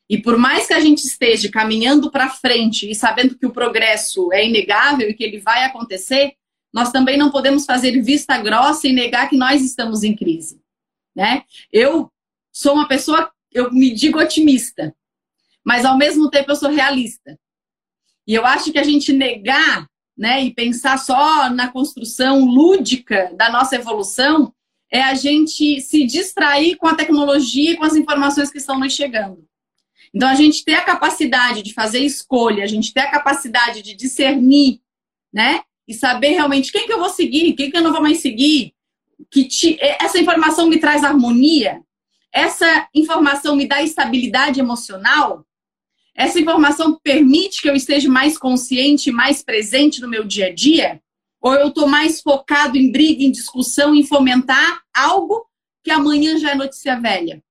E por mais que a gente esteja caminhando para frente e sabendo que o progresso é inegável e que ele vai acontecer, nós também não podemos fazer vista grossa e negar que nós estamos em crise. Né? Eu sou uma pessoa, eu me digo otimista, mas ao mesmo tempo eu sou realista. E eu acho que a gente negar né, e pensar só na construção lúdica da nossa evolução, é a gente se distrair com a tecnologia e com as informações que estão nos chegando. Então, a gente ter a capacidade de fazer escolha, a gente ter a capacidade de discernir, né? E saber realmente quem que eu vou seguir, quem que eu não vou mais seguir. Que te, essa informação me traz harmonia, essa informação me dá estabilidade emocional, essa informação permite que eu esteja mais consciente, mais presente no meu dia a dia? Ou eu estou mais focado em briga, em discussão, em fomentar algo que amanhã já é notícia velha?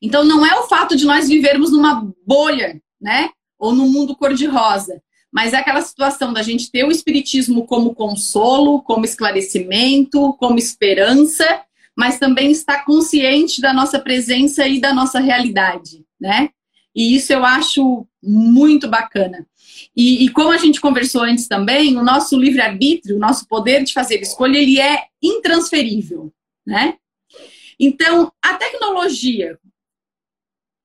Então, não é o fato de nós vivermos numa bolha, né? Ou num mundo cor-de-rosa. Mas é aquela situação da gente ter o Espiritismo como consolo, como esclarecimento, como esperança, mas também estar consciente da nossa presença e da nossa realidade, né? E isso eu acho muito bacana. E, e como a gente conversou antes também, o nosso livre-arbítrio, o nosso poder de fazer escolha, ele é intransferível, né? Então, a tecnologia,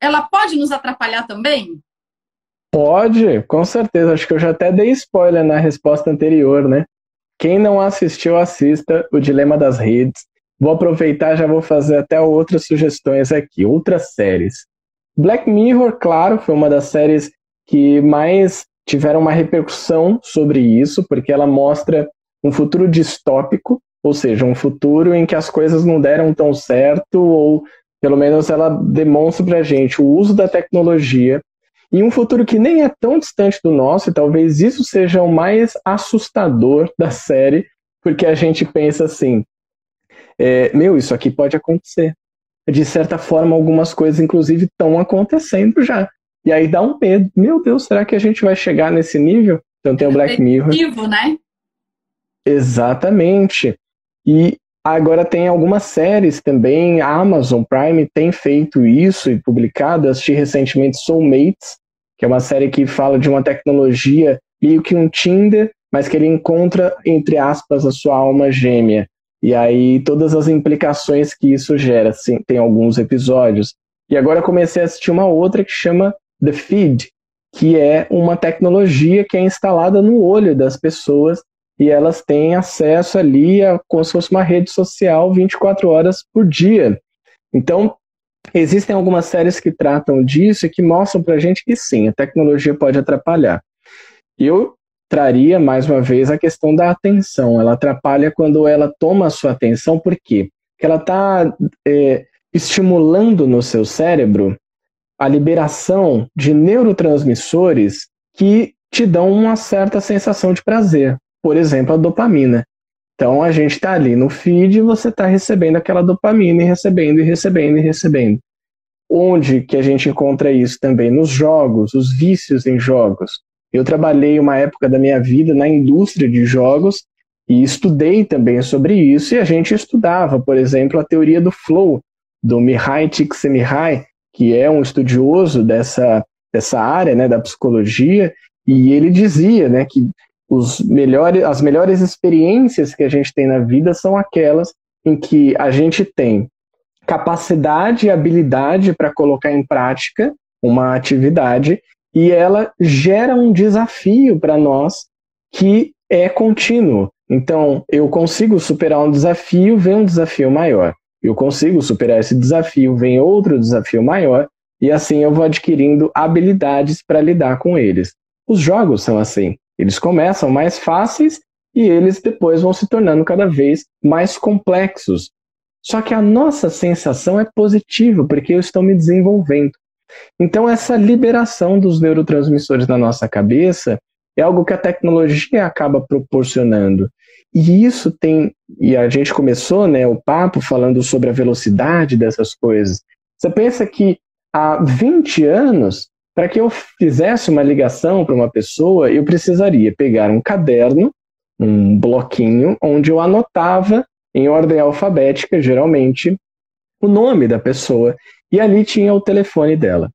ela pode nos atrapalhar também? Pode, com certeza. Acho que eu já até dei spoiler na resposta anterior, né? Quem não assistiu, assista O Dilema das Redes. Vou aproveitar, já vou fazer até outras sugestões aqui, outras séries. Black Mirror, claro, foi uma das séries que mais tiveram uma repercussão sobre isso, porque ela mostra um futuro distópico, ou seja, um futuro em que as coisas não deram tão certo, ou pelo menos ela demonstra pra gente o uso da tecnologia em um futuro que nem é tão distante do nosso, e talvez isso seja o mais assustador da série, porque a gente pensa assim: é, meu, isso aqui pode acontecer de certa forma, algumas coisas, inclusive, estão acontecendo já. E aí dá um medo. Meu Deus, será que a gente vai chegar nesse nível? Então tem o Black Mirror. né? Exatamente. E agora tem algumas séries também. A Amazon Prime tem feito isso e publicado. assisti recentemente Soulmates, que é uma série que fala de uma tecnologia meio que um Tinder, mas que ele encontra, entre aspas, a sua alma gêmea. E aí todas as implicações que isso gera, assim, tem alguns episódios. E agora comecei a assistir uma outra que chama The Feed, que é uma tecnologia que é instalada no olho das pessoas e elas têm acesso ali a como se fosse uma rede social 24 horas por dia. Então, existem algumas séries que tratam disso e que mostram pra gente que sim, a tecnologia pode atrapalhar. Eu traria mais uma vez a questão da atenção. Ela atrapalha quando ela toma a sua atenção, por quê? Porque ela está é, estimulando no seu cérebro a liberação de neurotransmissores que te dão uma certa sensação de prazer. Por exemplo, a dopamina. Então a gente está ali no feed e você está recebendo aquela dopamina e recebendo e recebendo e recebendo. Onde que a gente encontra isso também? Nos jogos, os vícios em jogos. Eu trabalhei uma época da minha vida na indústria de jogos e estudei também sobre isso e a gente estudava, por exemplo, a teoria do flow do Mihai Csikszentmihalyi, que é um estudioso dessa, dessa área, né, da psicologia, e ele dizia, né, que os melhores, as melhores experiências que a gente tem na vida são aquelas em que a gente tem capacidade e habilidade para colocar em prática uma atividade e ela gera um desafio para nós que é contínuo. Então, eu consigo superar um desafio, vem um desafio maior. Eu consigo superar esse desafio, vem outro desafio maior, e assim eu vou adquirindo habilidades para lidar com eles. Os jogos são assim. Eles começam mais fáceis e eles depois vão se tornando cada vez mais complexos. Só que a nossa sensação é positiva, porque eu estou me desenvolvendo. Então, essa liberação dos neurotransmissores na nossa cabeça é algo que a tecnologia acaba proporcionando. E isso tem, e a gente começou né, o papo falando sobre a velocidade dessas coisas. Você pensa que há 20 anos, para que eu fizesse uma ligação para uma pessoa, eu precisaria pegar um caderno, um bloquinho, onde eu anotava em ordem alfabética, geralmente, o nome da pessoa, e ali tinha o telefone dela.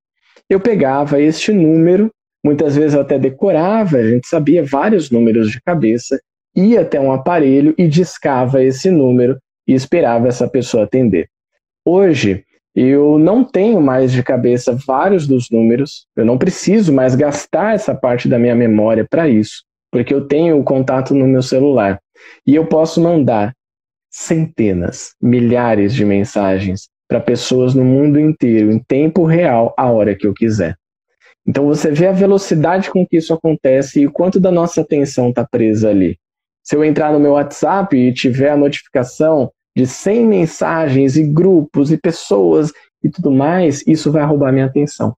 Eu pegava este número Muitas vezes eu até decorava, a gente sabia vários números de cabeça, ia até um aparelho e discava esse número e esperava essa pessoa atender. Hoje, eu não tenho mais de cabeça vários dos números, eu não preciso mais gastar essa parte da minha memória para isso, porque eu tenho o contato no meu celular e eu posso mandar centenas, milhares de mensagens para pessoas no mundo inteiro em tempo real, a hora que eu quiser. Então você vê a velocidade com que isso acontece e quanto da nossa atenção está presa ali. Se eu entrar no meu WhatsApp e tiver a notificação de 100 mensagens e grupos e pessoas e tudo mais, isso vai roubar minha atenção.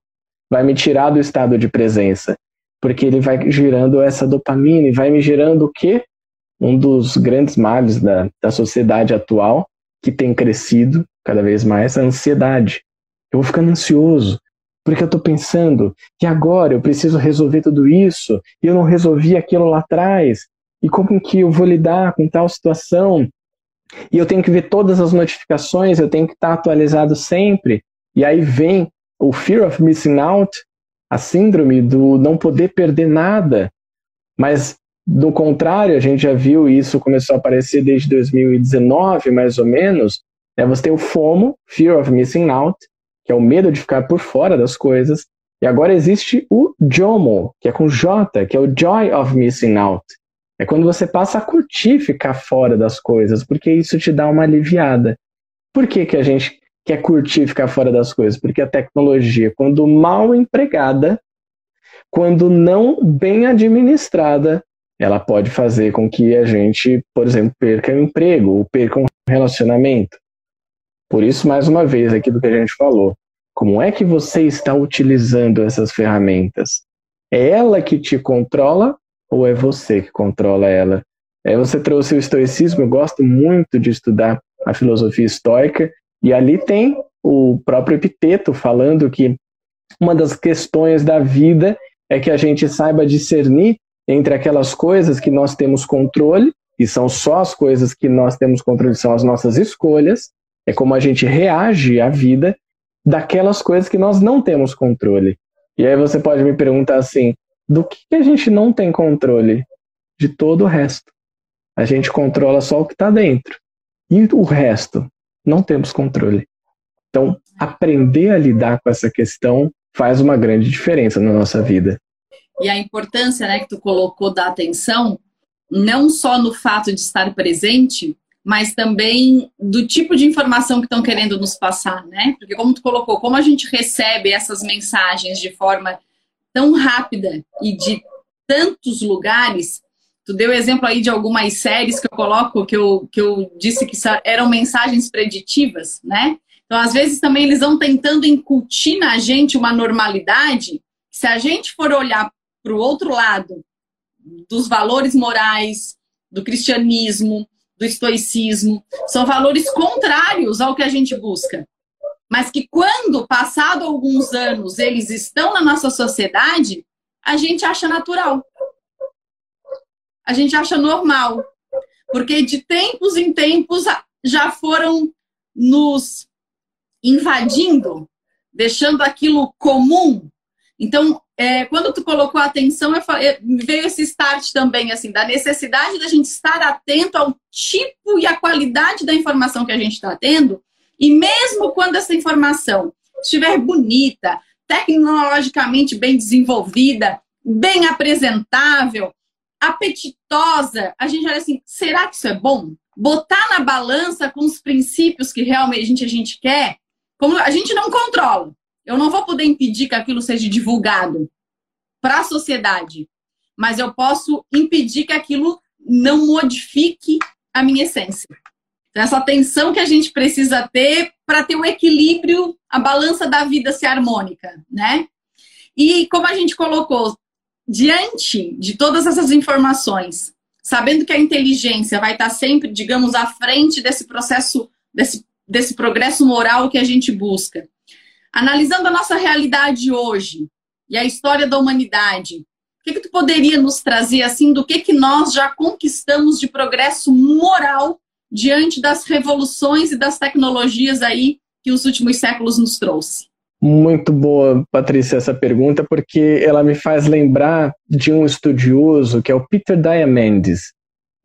Vai me tirar do estado de presença. Porque ele vai gerando essa dopamina e vai me gerando o quê? Um dos grandes males da, da sociedade atual, que tem crescido cada vez mais, a ansiedade. Eu vou ficando ansioso, porque eu estou pensando que agora eu preciso resolver tudo isso e eu não resolvi aquilo lá atrás. E como que eu vou lidar com tal situação? E eu tenho que ver todas as notificações, eu tenho que estar atualizado sempre. E aí vem o fear of missing out, a síndrome do não poder perder nada. Mas, do contrário, a gente já viu isso começou a aparecer desde 2019, mais ou menos. Né? Você tem o FOMO, Fear of Missing Out, que é o medo de ficar por fora das coisas. E agora existe o JOMO, que é com J, que é o Joy of Missing Out. É quando você passa a curtir ficar fora das coisas, porque isso te dá uma aliviada. Por que, que a gente quer curtir ficar fora das coisas? Porque a tecnologia, quando mal empregada, quando não bem administrada, ela pode fazer com que a gente, por exemplo, perca o emprego ou perca um relacionamento. Por isso, mais uma vez, aquilo que a gente falou. Como é que você está utilizando essas ferramentas? É ela que te controla ou é você que controla ela? É, você trouxe o estoicismo, eu gosto muito de estudar a filosofia estoica, e ali tem o próprio Epiteto falando que uma das questões da vida é que a gente saiba discernir entre aquelas coisas que nós temos controle, e são só as coisas que nós temos controle, são as nossas escolhas, é como a gente reage à vida daquelas coisas que nós não temos controle. E aí você pode me perguntar assim: do que a gente não tem controle? De todo o resto. A gente controla só o que está dentro. E o resto? Não temos controle. Então, aprender a lidar com essa questão faz uma grande diferença na nossa vida. E a importância né, que tu colocou da atenção, não só no fato de estar presente, mas também do tipo de informação que estão querendo nos passar, né? Porque como tu colocou, como a gente recebe essas mensagens de forma tão rápida e de tantos lugares, tu deu exemplo aí de algumas séries que eu coloco, que eu, que eu disse que eram mensagens preditivas, né? Então, às vezes também eles vão tentando incutir na gente uma normalidade, se a gente for olhar para o outro lado dos valores morais, do cristianismo, do estoicismo, são valores contrários ao que a gente busca. Mas que quando, passado alguns anos, eles estão na nossa sociedade, a gente acha natural. A gente acha normal. Porque de tempos em tempos já foram nos invadindo, deixando aquilo comum. Então, é, quando tu colocou a atenção, eu falei, veio esse start também, assim, da necessidade da gente estar atento ao tipo e à qualidade da informação que a gente está tendo, e mesmo quando essa informação estiver bonita, tecnologicamente bem desenvolvida, bem apresentável, apetitosa, a gente olha assim, será que isso é bom? Botar na balança com os princípios que realmente a gente, quer, como a gente não controla. Eu não vou poder impedir que aquilo seja divulgado para a sociedade, mas eu posso impedir que aquilo não modifique a minha essência. Então, essa atenção que a gente precisa ter para ter o equilíbrio, a balança da vida ser harmônica, né? E como a gente colocou, diante de todas essas informações, sabendo que a inteligência vai estar sempre, digamos, à frente desse processo, desse, desse progresso moral que a gente busca, Analisando a nossa realidade hoje e a história da humanidade, o que, que tu poderia nos trazer assim do que, que nós já conquistamos de progresso moral diante das revoluções e das tecnologias aí que os últimos séculos nos trouxe? Muito boa, Patrícia, essa pergunta, porque ela me faz lembrar de um estudioso que é o Peter Diamandis.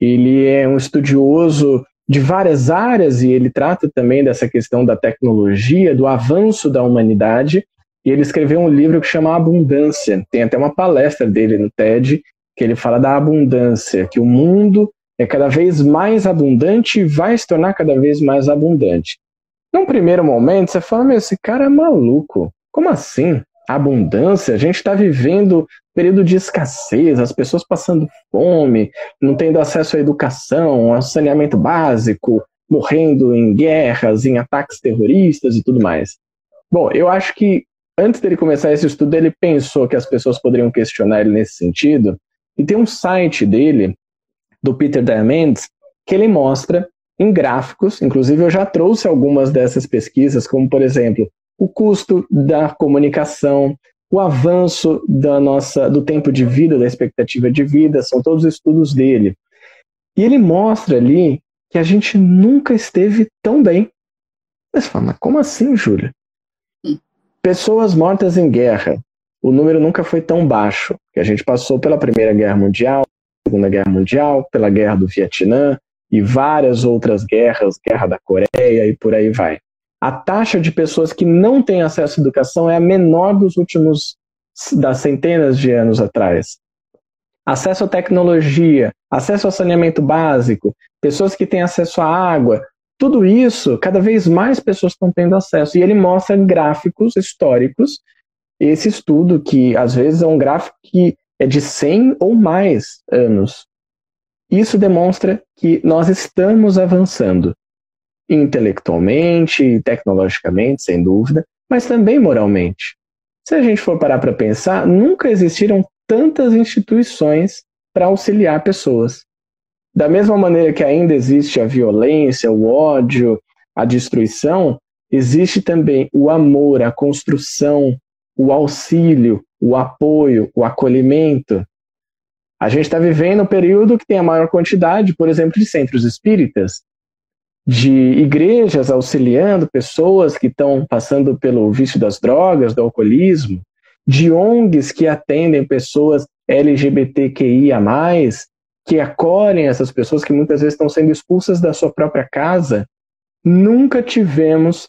Ele é um estudioso de várias áreas e ele trata também dessa questão da tecnologia, do avanço da humanidade. E ele escreveu um livro que chama Abundância. Tem até uma palestra dele no TED que ele fala da abundância, que o mundo é cada vez mais abundante e vai se tornar cada vez mais abundante. Num primeiro momento, você fala, meu, esse cara é maluco. Como assim? abundância, a gente está vivendo período de escassez, as pessoas passando fome, não tendo acesso à educação, ao saneamento básico, morrendo em guerras, em ataques terroristas e tudo mais. Bom, eu acho que antes dele começar esse estudo, ele pensou que as pessoas poderiam questionar ele nesse sentido, e tem um site dele, do Peter Diamandis, que ele mostra em gráficos, inclusive eu já trouxe algumas dessas pesquisas, como por exemplo, o custo da comunicação, o avanço da nossa, do tempo de vida, da expectativa de vida, são todos estudos dele. E ele mostra ali que a gente nunca esteve tão bem. Você fala, mas como assim, Júlia? Pessoas mortas em guerra. O número nunca foi tão baixo, que a gente passou pela Primeira Guerra Mundial, Segunda Guerra Mundial, pela Guerra do Vietnã e várias outras guerras, Guerra da Coreia e por aí vai a taxa de pessoas que não têm acesso à educação é a menor dos últimos das centenas de anos atrás. Acesso à tecnologia, acesso ao saneamento básico, pessoas que têm acesso à água, tudo isso, cada vez mais pessoas estão tendo acesso. E ele mostra gráficos históricos. Esse estudo, que às vezes é um gráfico que é de 100 ou mais anos. Isso demonstra que nós estamos avançando intelectualmente tecnologicamente, sem dúvida, mas também moralmente. Se a gente for parar para pensar, nunca existiram tantas instituições para auxiliar pessoas. Da mesma maneira que ainda existe a violência, o ódio, a destruição, existe também o amor, a construção, o auxílio, o apoio, o acolhimento. A gente está vivendo um período que tem a maior quantidade, por exemplo, de centros espíritas, de igrejas auxiliando pessoas que estão passando pelo vício das drogas, do alcoolismo, de ONGs que atendem pessoas LGBTQIA, que acolhem essas pessoas que muitas vezes estão sendo expulsas da sua própria casa. Nunca tivemos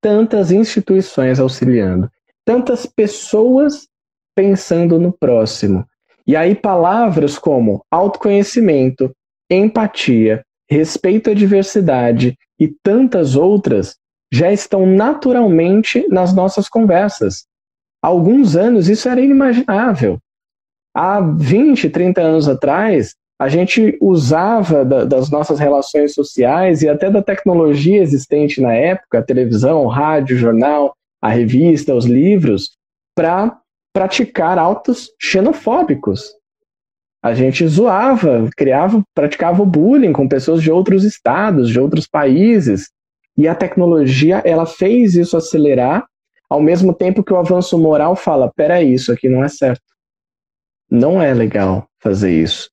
tantas instituições auxiliando, tantas pessoas pensando no próximo. E aí, palavras como autoconhecimento, empatia, respeito à diversidade e tantas outras já estão naturalmente nas nossas conversas. Há alguns anos isso era inimaginável. Há 20, 30 anos atrás, a gente usava da, das nossas relações sociais e até da tecnologia existente na época, a televisão, rádio, jornal, a revista, os livros, para praticar autos xenofóbicos. A gente zoava, criava, praticava bullying com pessoas de outros estados, de outros países. E a tecnologia, ela fez isso acelerar, ao mesmo tempo que o avanço moral fala: peraí, isso aqui não é certo. Não é legal fazer isso.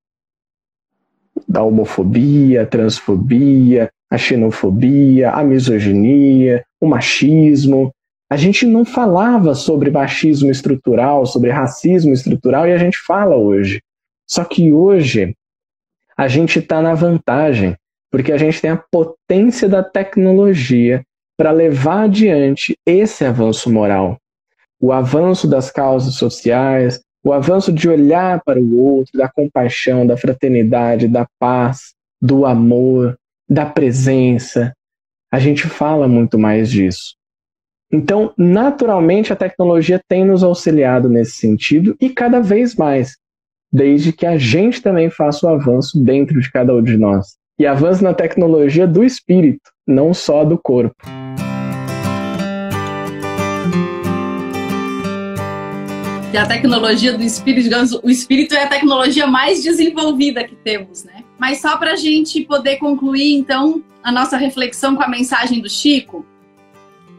Da homofobia, a transfobia, a xenofobia, a misoginia, o machismo. A gente não falava sobre machismo estrutural, sobre racismo estrutural, e a gente fala hoje. Só que hoje a gente está na vantagem, porque a gente tem a potência da tecnologia para levar adiante esse avanço moral. O avanço das causas sociais, o avanço de olhar para o outro, da compaixão, da fraternidade, da paz, do amor, da presença. A gente fala muito mais disso. Então, naturalmente, a tecnologia tem nos auxiliado nesse sentido e cada vez mais, desde que a gente também faça o avanço dentro de cada um de nós. E avance na tecnologia do espírito, não só do corpo. que a tecnologia do espírito, digamos, o espírito é a tecnologia mais desenvolvida que temos, né? Mas só para a gente poder concluir, então, a nossa reflexão com a mensagem do Chico,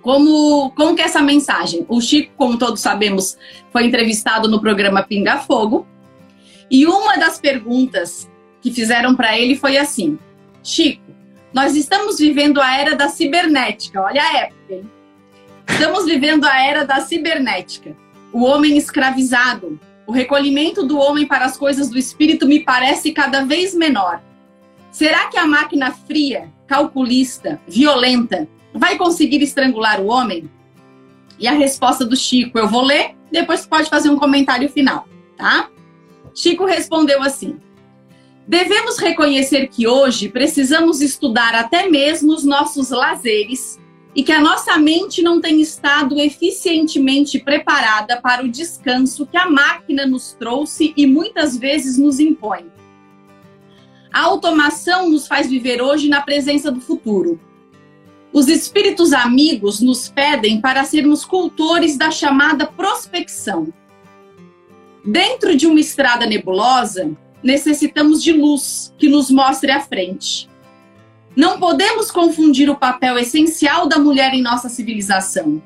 como, como que é essa mensagem? O Chico, como todos sabemos, foi entrevistado no programa Pinga Fogo, e uma das perguntas que fizeram para ele foi assim: Chico, nós estamos vivendo a era da cibernética, olha a época, hein? Estamos vivendo a era da cibernética o homem escravizado. O recolhimento do homem para as coisas do espírito me parece cada vez menor. Será que a máquina fria, calculista, violenta, vai conseguir estrangular o homem? E a resposta do Chico, eu vou ler, depois pode fazer um comentário final, tá? Chico respondeu assim: Devemos reconhecer que hoje precisamos estudar até mesmo os nossos lazeres e que a nossa mente não tem estado eficientemente preparada para o descanso que a máquina nos trouxe e muitas vezes nos impõe. A automação nos faz viver hoje na presença do futuro. Os espíritos amigos nos pedem para sermos cultores da chamada prospecção. Dentro de uma estrada nebulosa, necessitamos de luz que nos mostre a frente. Não podemos confundir o papel essencial da mulher em nossa civilização.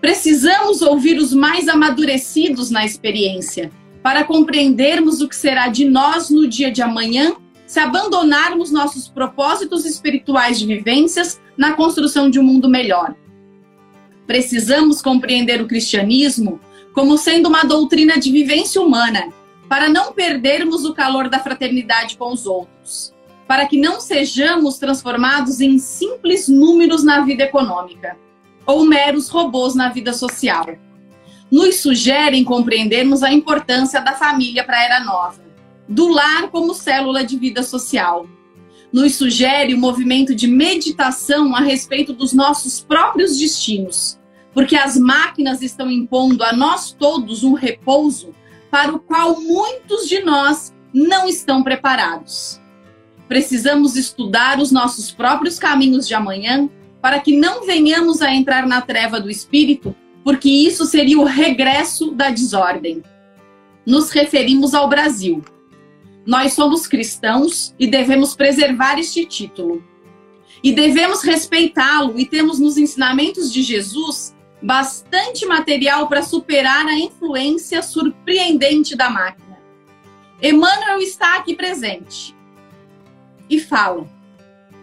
Precisamos ouvir os mais amadurecidos na experiência para compreendermos o que será de nós no dia de amanhã se abandonarmos nossos propósitos espirituais de vivências na construção de um mundo melhor. Precisamos compreender o cristianismo como sendo uma doutrina de vivência humana, para não perdermos o calor da fraternidade com os outros para que não sejamos transformados em simples números na vida econômica ou meros robôs na vida social. Nos sugerem compreendermos a importância da família para a era nova, do lar como célula de vida social. Nos sugere o movimento de meditação a respeito dos nossos próprios destinos, porque as máquinas estão impondo a nós todos um repouso para o qual muitos de nós não estão preparados. Precisamos estudar os nossos próprios caminhos de amanhã para que não venhamos a entrar na treva do espírito, porque isso seria o regresso da desordem. Nos referimos ao Brasil. Nós somos cristãos e devemos preservar este título. E devemos respeitá-lo e temos nos ensinamentos de Jesus bastante material para superar a influência surpreendente da máquina. Emmanuel está aqui presente e falam: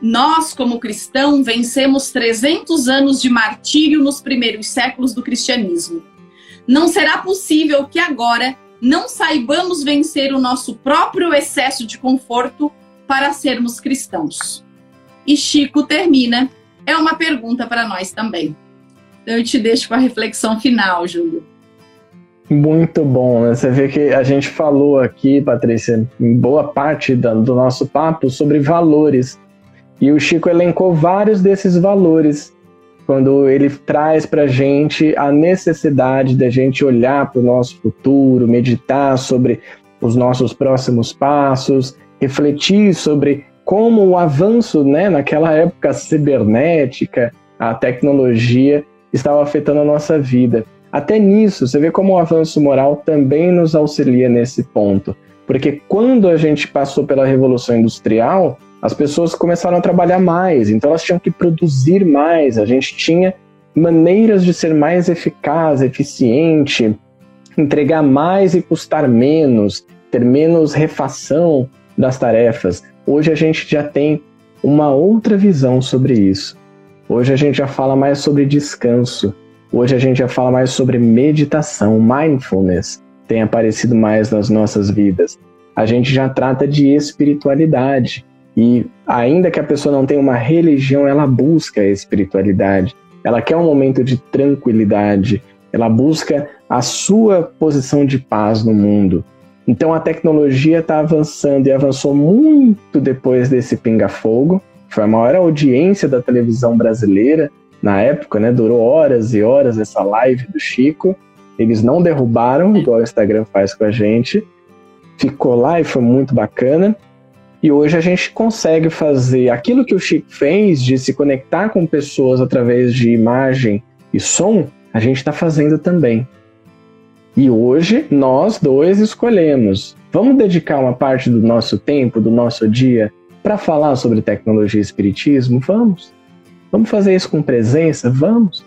Nós, como cristão, vencemos 300 anos de martírio nos primeiros séculos do cristianismo. Não será possível que agora não saibamos vencer o nosso próprio excesso de conforto para sermos cristãos. E Chico termina. É uma pergunta para nós também. Então, eu te deixo com a reflexão final, Júlio. Muito bom, né? Você vê que a gente falou aqui, Patrícia, em boa parte do nosso papo sobre valores. E o Chico elencou vários desses valores quando ele traz para a gente a necessidade da gente olhar para o nosso futuro, meditar sobre os nossos próximos passos, refletir sobre como o avanço, né, naquela época cibernética, a tecnologia estava afetando a nossa vida até nisso, você vê como o avanço moral também nos auxilia nesse ponto. Porque quando a gente passou pela Revolução Industrial, as pessoas começaram a trabalhar mais, então elas tinham que produzir mais, a gente tinha maneiras de ser mais eficaz, eficiente, entregar mais e custar menos, ter menos refação das tarefas. Hoje a gente já tem uma outra visão sobre isso. Hoje a gente já fala mais sobre descanso. Hoje a gente já fala mais sobre meditação, mindfulness tem aparecido mais nas nossas vidas. A gente já trata de espiritualidade. E ainda que a pessoa não tenha uma religião, ela busca a espiritualidade. Ela quer um momento de tranquilidade. Ela busca a sua posição de paz no mundo. Então a tecnologia está avançando e avançou muito depois desse pinga-fogo. Foi a maior audiência da televisão brasileira na época, né? Durou horas e horas essa live do Chico. Eles não derrubaram, igual o Instagram faz com a gente. Ficou lá e foi muito bacana. E hoje a gente consegue fazer aquilo que o Chico fez de se conectar com pessoas através de imagem e som, a gente está fazendo também. E hoje nós dois escolhemos. Vamos dedicar uma parte do nosso tempo, do nosso dia, para falar sobre tecnologia e espiritismo? Vamos. Vamos fazer isso com presença? Vamos.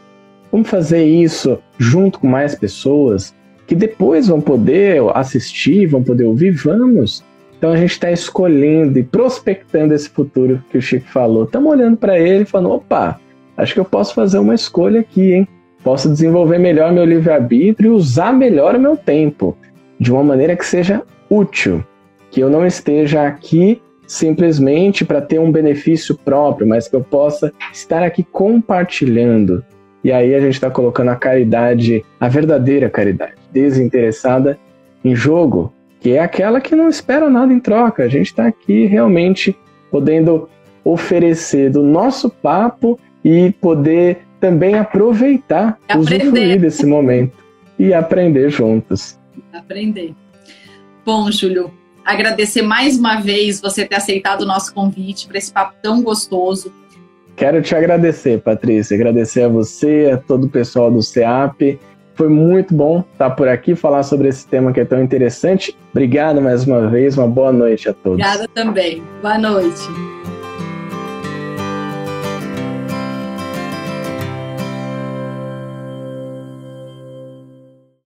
Vamos fazer isso junto com mais pessoas que depois vão poder assistir, vão poder ouvir? Vamos. Então a gente está escolhendo e prospectando esse futuro que o Chico falou. Estamos olhando para ele e falando: opa, acho que eu posso fazer uma escolha aqui, hein? Posso desenvolver melhor meu livre-arbítrio e usar melhor o meu tempo, de uma maneira que seja útil, que eu não esteja aqui simplesmente para ter um benefício próprio, mas que eu possa estar aqui compartilhando. E aí a gente está colocando a caridade, a verdadeira caridade, desinteressada, em jogo, que é aquela que não espera nada em troca. A gente está aqui realmente podendo oferecer do nosso papo e poder também aproveitar, aprender. usufruir desse momento e aprender juntos. Aprender. Bom, Júlio, agradecer mais uma vez você ter aceitado o nosso convite para esse papo tão gostoso. Quero te agradecer, Patrícia, agradecer a você, a todo o pessoal do CEAP. Foi muito bom estar por aqui falar sobre esse tema que é tão interessante. Obrigado mais uma vez, uma boa noite a todos. Obrigada também. Boa noite.